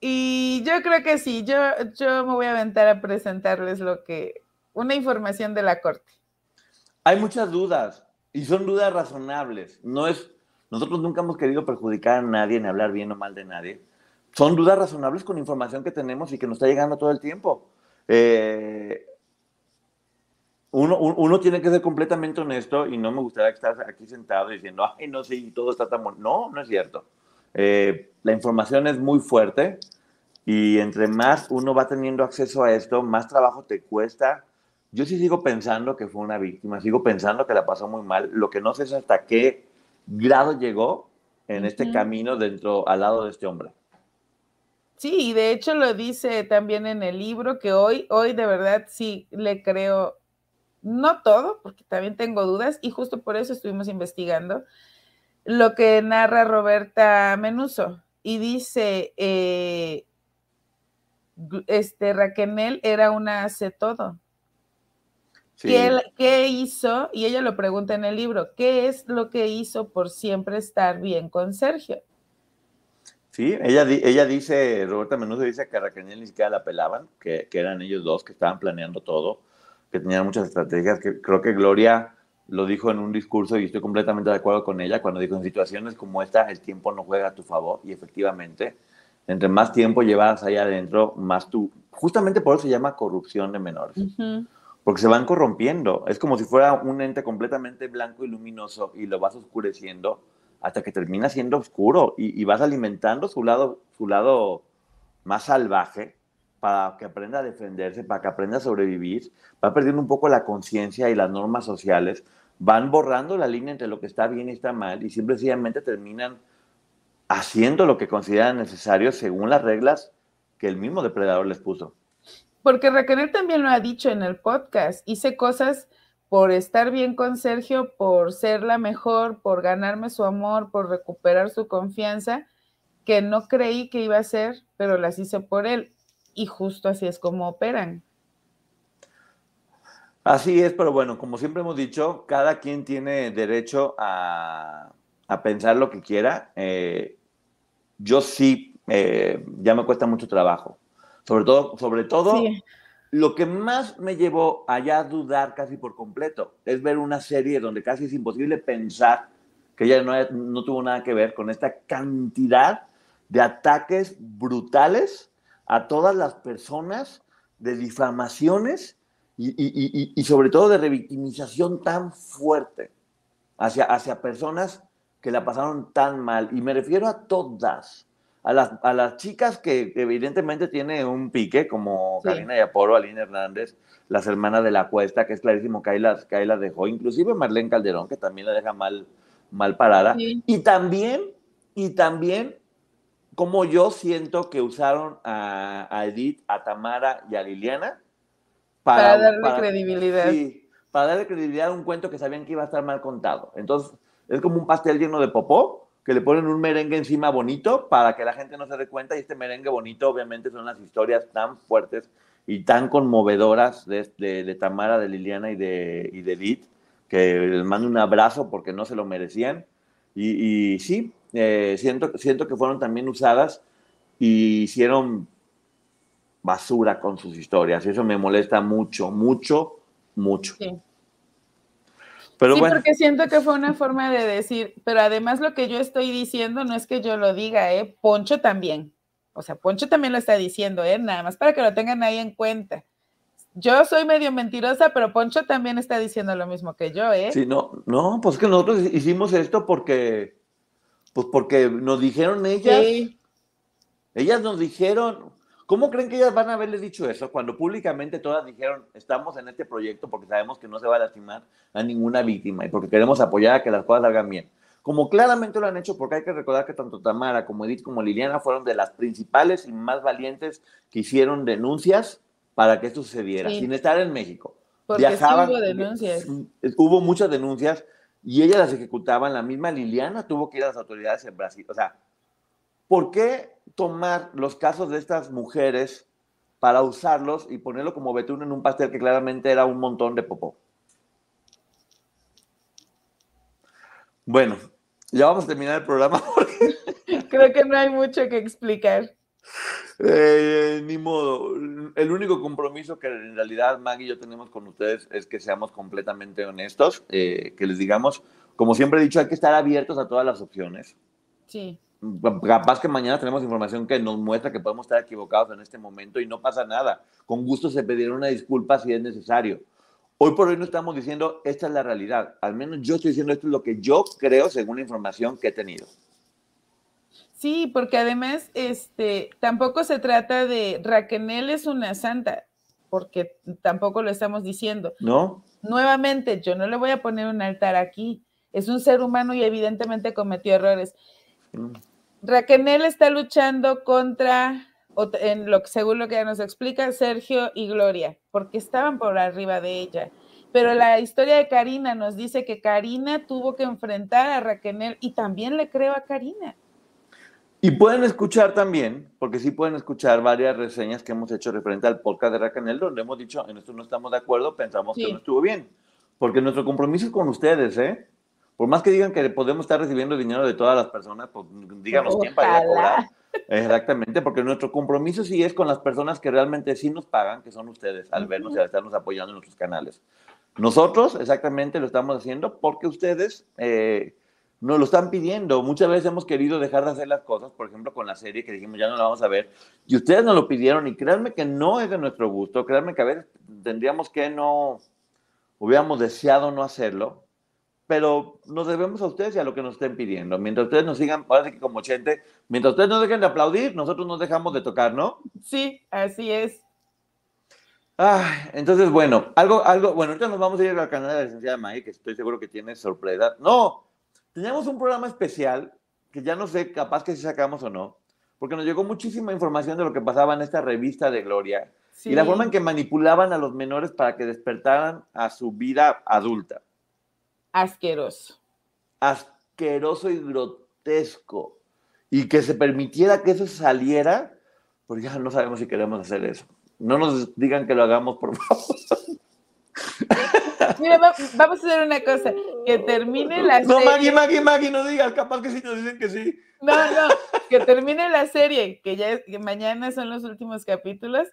B: y yo creo que sí, yo, yo me voy a aventar a presentarles lo que, una información de la corte.
A: Hay muchas dudas y son dudas razonables. No es, nosotros nunca hemos querido perjudicar a nadie ni hablar bien o mal de nadie son dudas razonables con información que tenemos y que nos está llegando todo el tiempo. Eh, uno, uno, tiene que ser completamente honesto y no me gustaría estar aquí sentado diciendo, ay, no sé, todo está tan bueno. No, no es cierto. Eh, la información es muy fuerte y entre más uno va teniendo acceso a esto, más trabajo te cuesta. Yo sí sigo pensando que fue una víctima, sigo pensando que la pasó muy mal. Lo que no sé es hasta qué grado llegó en este camino dentro, al lado de este hombre.
B: Sí, y de hecho lo dice también en el libro que hoy, hoy de verdad sí le creo, no todo, porque también tengo dudas y justo por eso estuvimos investigando lo que narra Roberta Menuso y dice, eh, este Raquel era una hace todo. ¿Qué hizo? Y ella lo pregunta en el libro, ¿qué es lo que hizo por siempre estar bien con Sergio?
A: Sí, ella, ella dice, Roberta Menudo dice que a Raquel ni siquiera la pelaban, que, que, eran ellos dos que estaban planeando todo, que tenían muchas estrategias, que creo que Gloria lo dijo en un discurso y estoy completamente de acuerdo con ella cuando dijo en situaciones como esta el tiempo no juega a tu favor y efectivamente entre más tiempo llevas ahí adentro más tú justamente por eso se llama corrupción de menores porque se van corrompiendo. Es como si fuera un ente completamente blanco y luminoso y lo vas oscureciendo hasta que termina siendo oscuro y, vas alimentando su lado, su lado más salvaje para que aprenda a defenderse, para que aprenda a sobrevivir, va perdiendo un poco la conciencia y las normas sociales, van borrando la línea entre lo que está bien y está mal y simplemente terminan haciendo lo que consideran necesario según las reglas que el mismo depredador les puso.
B: Porque Raquel también lo ha dicho en el podcast, hice cosas por estar bien con Sergio, por ser la mejor, por ganarme su amor, por recuperar su confianza, que no creí que iba a ser, pero las hice por él. Y justo así es como operan.
A: Así es, pero bueno, como siempre hemos dicho, cada quien tiene derecho a, pensar lo que quiera. Eh, yo sí, eh, ya me cuesta mucho trabajo. Sobre todo, sobre todo lo que más me llevó allá a dudar casi por completo es ver una serie donde casi es imposible pensar que ella no, no tuvo nada que ver con esta cantidad de ataques brutales a todas las personas, de difamaciones y, y, y, sobre todo de revictimización tan fuerte hacia, hacia personas que la pasaron tan mal. Y me refiero a todas, a las, a las chicas que evidentemente tiene un pique, como Karina Yaporo, Aline Hernández, las hermanas de la cuesta, que es clarísimo que ahí las, que dejó, inclusive Marlene Calderón, que también la deja mal, mal parada. Y también, y también, como yo siento que usaron a, Edith, a Tamara y a Liliana
B: para, darle credibilidad.
A: Sí, para darle credibilidad a un cuento que sabían que iba a estar mal contado. Entonces, es como un pastel lleno de popó que le ponen un merengue encima bonito para que la gente no se dé cuenta y este merengue bonito obviamente son las historias tan fuertes y tan conmovedoras de, de, Tamara, de Liliana y de, y de Edith, que les mando un abrazo porque no se lo merecían. Y, y sí, eh, siento, siento que fueron también usadas y hicieron basura con sus historias. Y eso me molesta mucho, mucho, mucho.
B: Sí. Pero sí, porque siento que fue una forma de decir, pero además lo que yo estoy diciendo no es que yo lo diga, ¿eh? Poncho también. O sea, Poncho también lo está diciendo, ¿eh? Nada más para que lo tengan ahí en cuenta. Yo soy medio mentirosa, pero Poncho también está diciendo lo mismo que yo, ¿eh?
A: Sí, no, no, pues que nosotros hicimos esto porque, pues porque nos dijeron ellas. Sí. Ellas nos dijeron, ¿Cómo creen que ellas van a haberle dicho eso cuando públicamente todas dijeron, estamos en este proyecto porque sabemos que no se va a lastimar a ninguna víctima y porque queremos apoyar a que las cosas salgan bien? Como claramente lo han hecho, porque hay que recordar que tanto Tamara como Edith como Liliana fueron de las principales y más valientes que hicieron denuncias para que esto sucediera, sin estar en México.
B: Porque Viajaban, hubo denuncias.
A: Hubo muchas denuncias y ellas las ejecutaban. La misma Liliana tuvo que ir a las autoridades en Brasil. O sea, ¿por qué tomar los casos de estas mujeres para usarlos y ponerlo como betún en un pastel que claramente era un montón de popó. Bueno, ya vamos a terminar el programa.
B: Creo que no hay mucho que explicar.
A: Eh, ni modo. El único compromiso que en realidad Maggie y yo tenemos con ustedes es que seamos completamente honestos, eh, que les digamos, como siempre he dicho, hay que estar abiertos a todas las opciones.
B: Sí
A: capaz que mañana tenemos información que nos muestra que podemos estar equivocados en este momento y no pasa nada. Con gusto se pedirá una disculpa si es necesario. Hoy por hoy no estamos diciendo esta es la realidad. Al menos yo estoy diciendo esto es lo que yo creo según la información que he tenido.
B: Sí, porque además este, tampoco se trata de Raquel es una santa, porque tampoco lo estamos diciendo.
A: No.
B: Nuevamente, yo no le voy a poner un altar aquí. Es un ser humano y evidentemente cometió errores. Mm. Raquel está luchando contra, en lo, según lo que nos explica, Sergio y Gloria, porque estaban por arriba de ella. Pero la historia de Karina nos dice que Karina tuvo que enfrentar a Raquel y también le creo a Karina.
A: Y pueden escuchar también, porque sí pueden escuchar varias reseñas que hemos hecho referente al podcast de Raquel, donde hemos dicho, en esto no estamos de acuerdo, pensamos que no estuvo bien. Porque nuestro compromiso es con ustedes, ¿eh? Por más que digan que podemos estar recibiendo dinero de todas las personas, pues díganos quién para cobrar. Exactamente, porque nuestro compromiso sí es con las personas que realmente sí nos pagan, que son ustedes, al vernos y al estarnos apoyando en nuestros canales. Nosotros exactamente lo estamos haciendo porque ustedes eh, nos lo están pidiendo. Muchas veces hemos querido dejar de hacer las cosas, por ejemplo, con la serie que dijimos ya no la vamos a ver, y ustedes nos lo pidieron y créanme que no es de nuestro gusto, créanme que a veces tendríamos que no, hubiéramos deseado no hacerlo, pero nos debemos a ustedes y a lo que nos estén pidiendo. Mientras ustedes nos sigan, parece que como gente, mientras ustedes nos dejen de aplaudir, nosotros nos dejamos de tocar, ¿no?
B: Sí, así es.
A: entonces, bueno, algo, algo, bueno, ahorita nos vamos a ir al canal de la licenciada May, que estoy seguro que tiene sorpresa. No, teníamos un programa especial que ya no sé, capaz que si sacamos o no, porque nos llegó muchísima información de lo que pasaba en esta revista de Gloria y la forma en que manipulaban a los menores para que despertaran a su vida adulta.
B: Asqueroso.
A: Asqueroso y grotesco. Y que se permitiera que eso saliera, porque ya no sabemos si queremos hacer eso. No nos digan que lo hagamos, por favor.
B: Mira, vamos a hacer una cosa, que termine la
A: serie. No, Maggie, Maggie, Maggie, no digas, capaz que sí nos dicen que sí.
B: No, no, que termine la serie, que ya que mañana son los últimos capítulos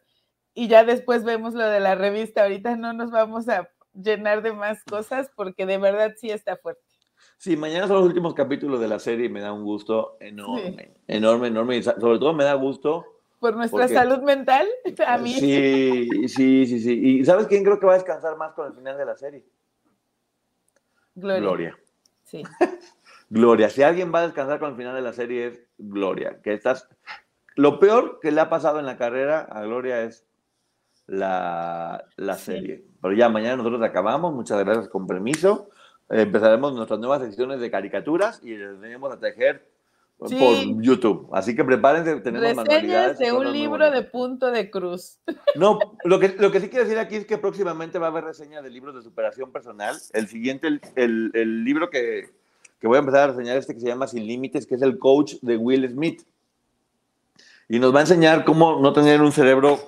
B: y ya después vemos lo de la revista. Ahorita no nos vamos a llenar de más cosas porque de verdad sí está fuerte.
A: Sí, mañana son los últimos capítulos de la serie y me da un gusto enorme, enorme, enorme. Y sobre todo me da gusto.
B: Por nuestra salud mental, a mí.
A: Sí, sí, sí, sí. ¿Y sabes quién creo que va a descansar más con el final de la serie?
B: Gloria.
A: Gloria.
B: Sí.
A: Gloria. Si alguien va a descansar con el final de la serie es Gloria. Que estás... Lo peor que le ha pasado en la carrera a Gloria es la, serie. Pero ya mañana nosotros acabamos. Muchas gracias, con permiso. empezaremos nuestras nuevas secciones de caricaturas y les venimos a tejer por YouTube. Así que prepárense, tenemos
B: manualidades. de un libro de punto de cruz.
A: No, lo que, lo que sí quiero decir aquí es que próximamente va a haber reseña de libros de superación personal. El siguiente, el, el, libro que, que, voy a empezar a reseñar este que se llama Sin Límites, que es el coach de Will Smith. Y nos va a enseñar cómo no tener un cerebro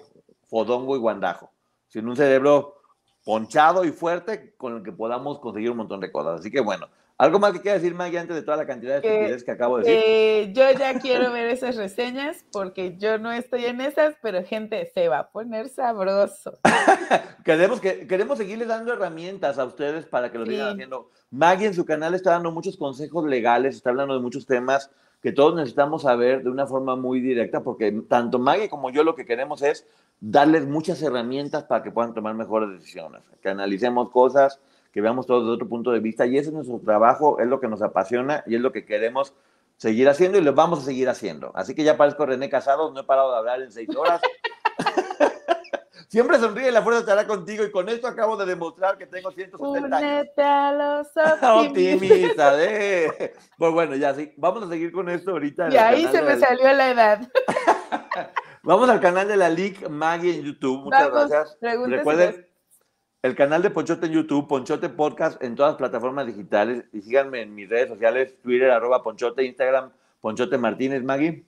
A: fodongo y guandajo, sino un cerebro ponchado y fuerte con el que podamos conseguir un montón de cosas. Así que bueno, ¿Algo más que quiera decir, Maggie, antes de toda la cantidad de estupidez que acabo de decir?
B: Eh, yo ya quiero ver esas reseñas porque yo no estoy en esas, pero gente, se va a poner sabroso.
A: queremos, que, queremos seguirles dando herramientas a ustedes para que lo sigan haciendo. Maggie en su canal está dando muchos consejos legales, está hablando de muchos temas que todos necesitamos saber de una forma muy directa, porque tanto Maggie como yo lo que queremos es darles muchas herramientas para que puedan tomar mejores decisiones, que analicemos cosas que veamos todo desde otro punto de vista y ese es nuestro trabajo, es lo que nos apasiona y es lo que queremos seguir haciendo y lo vamos a seguir haciendo. Así que ya parezco René Casado, no he parado de hablar en seis horas. Siempre sonríe, la fuerza estará contigo y con esto acabo de demostrar que tengo 170 años.
B: a los
A: optimistas. Pues bueno, ya sí, vamos a seguir con esto ahorita.
B: Y ahí se me salió la edad.
A: vamos al canal de la League Maggie en YouTube. Muchas gracias. Recuerden el canal de Ponchote en YouTube, Ponchote Podcast en todas las plataformas digitales y síganme en mis redes sociales, Twitter, arroba Ponchote, Instagram, Ponchote Martínez, Maggie.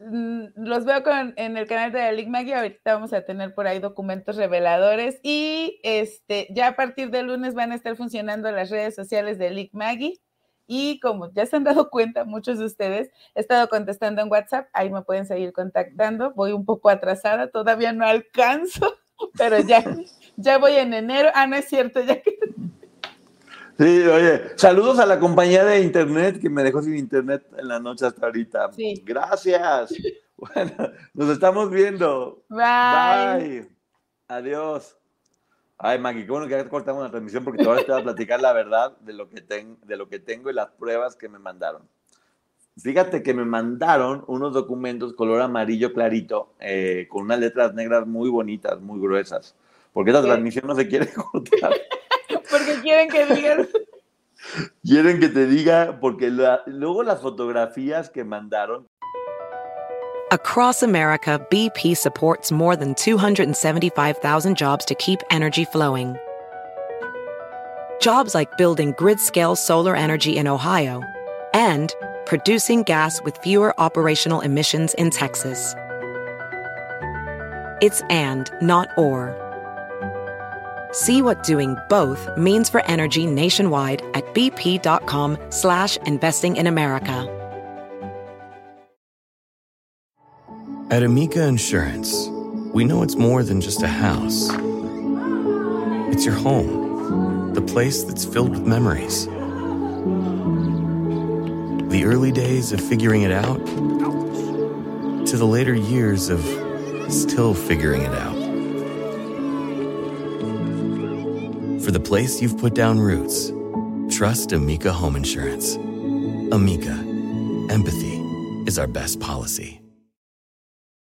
B: Mm, los veo con, en el canal de la League Maggie, ahorita vamos a tener por ahí documentos reveladores y este, ya a partir del lunes van a estar funcionando las redes sociales de League Maggie y como ya se han dado cuenta muchos de ustedes, he estado contestando en WhatsApp, ahí me pueden seguir contactando, voy un poco atrasada, todavía no alcanzo, pero ya ya voy en enero. Ah, no es cierto, ya que...
A: Sí, oye, saludos a la compañía de internet que me dejó sin internet en la noche hasta ahorita. Sí. Gracias. Bueno, nos estamos viendo.
B: Bye.
A: Bye. Adiós. Ay, Maggie, qué bueno que cortamos la transmisión porque todavía te voy a platicar la verdad de lo, que de lo que tengo y las pruebas que me mandaron. Fíjate que me mandaron unos documentos color amarillo clarito eh, con unas letras negras muy bonitas, muy gruesas. Porque esta transmisión no se quiere cortar.
B: Porque quieren que digan.
A: quieren que te diga, porque la, luego las fotografías que mandaron.
C: Across America, BP supports more than 275,000 jobs to keep energy flowing. Jobs like building grid-scale solar energy in Ohio and producing gas with fewer operational emissions in Texas. It's and, not or. See what doing both means for energy nationwide at bp.com slash investing in America.
D: At Amica Insurance, we know it's more than just a house. It's your home, the place that's filled with memories. The early days of figuring it out to the later years of still figuring it out. For the place you've put down roots, trust Amica Home Insurance. Amica, empathy is our best policy.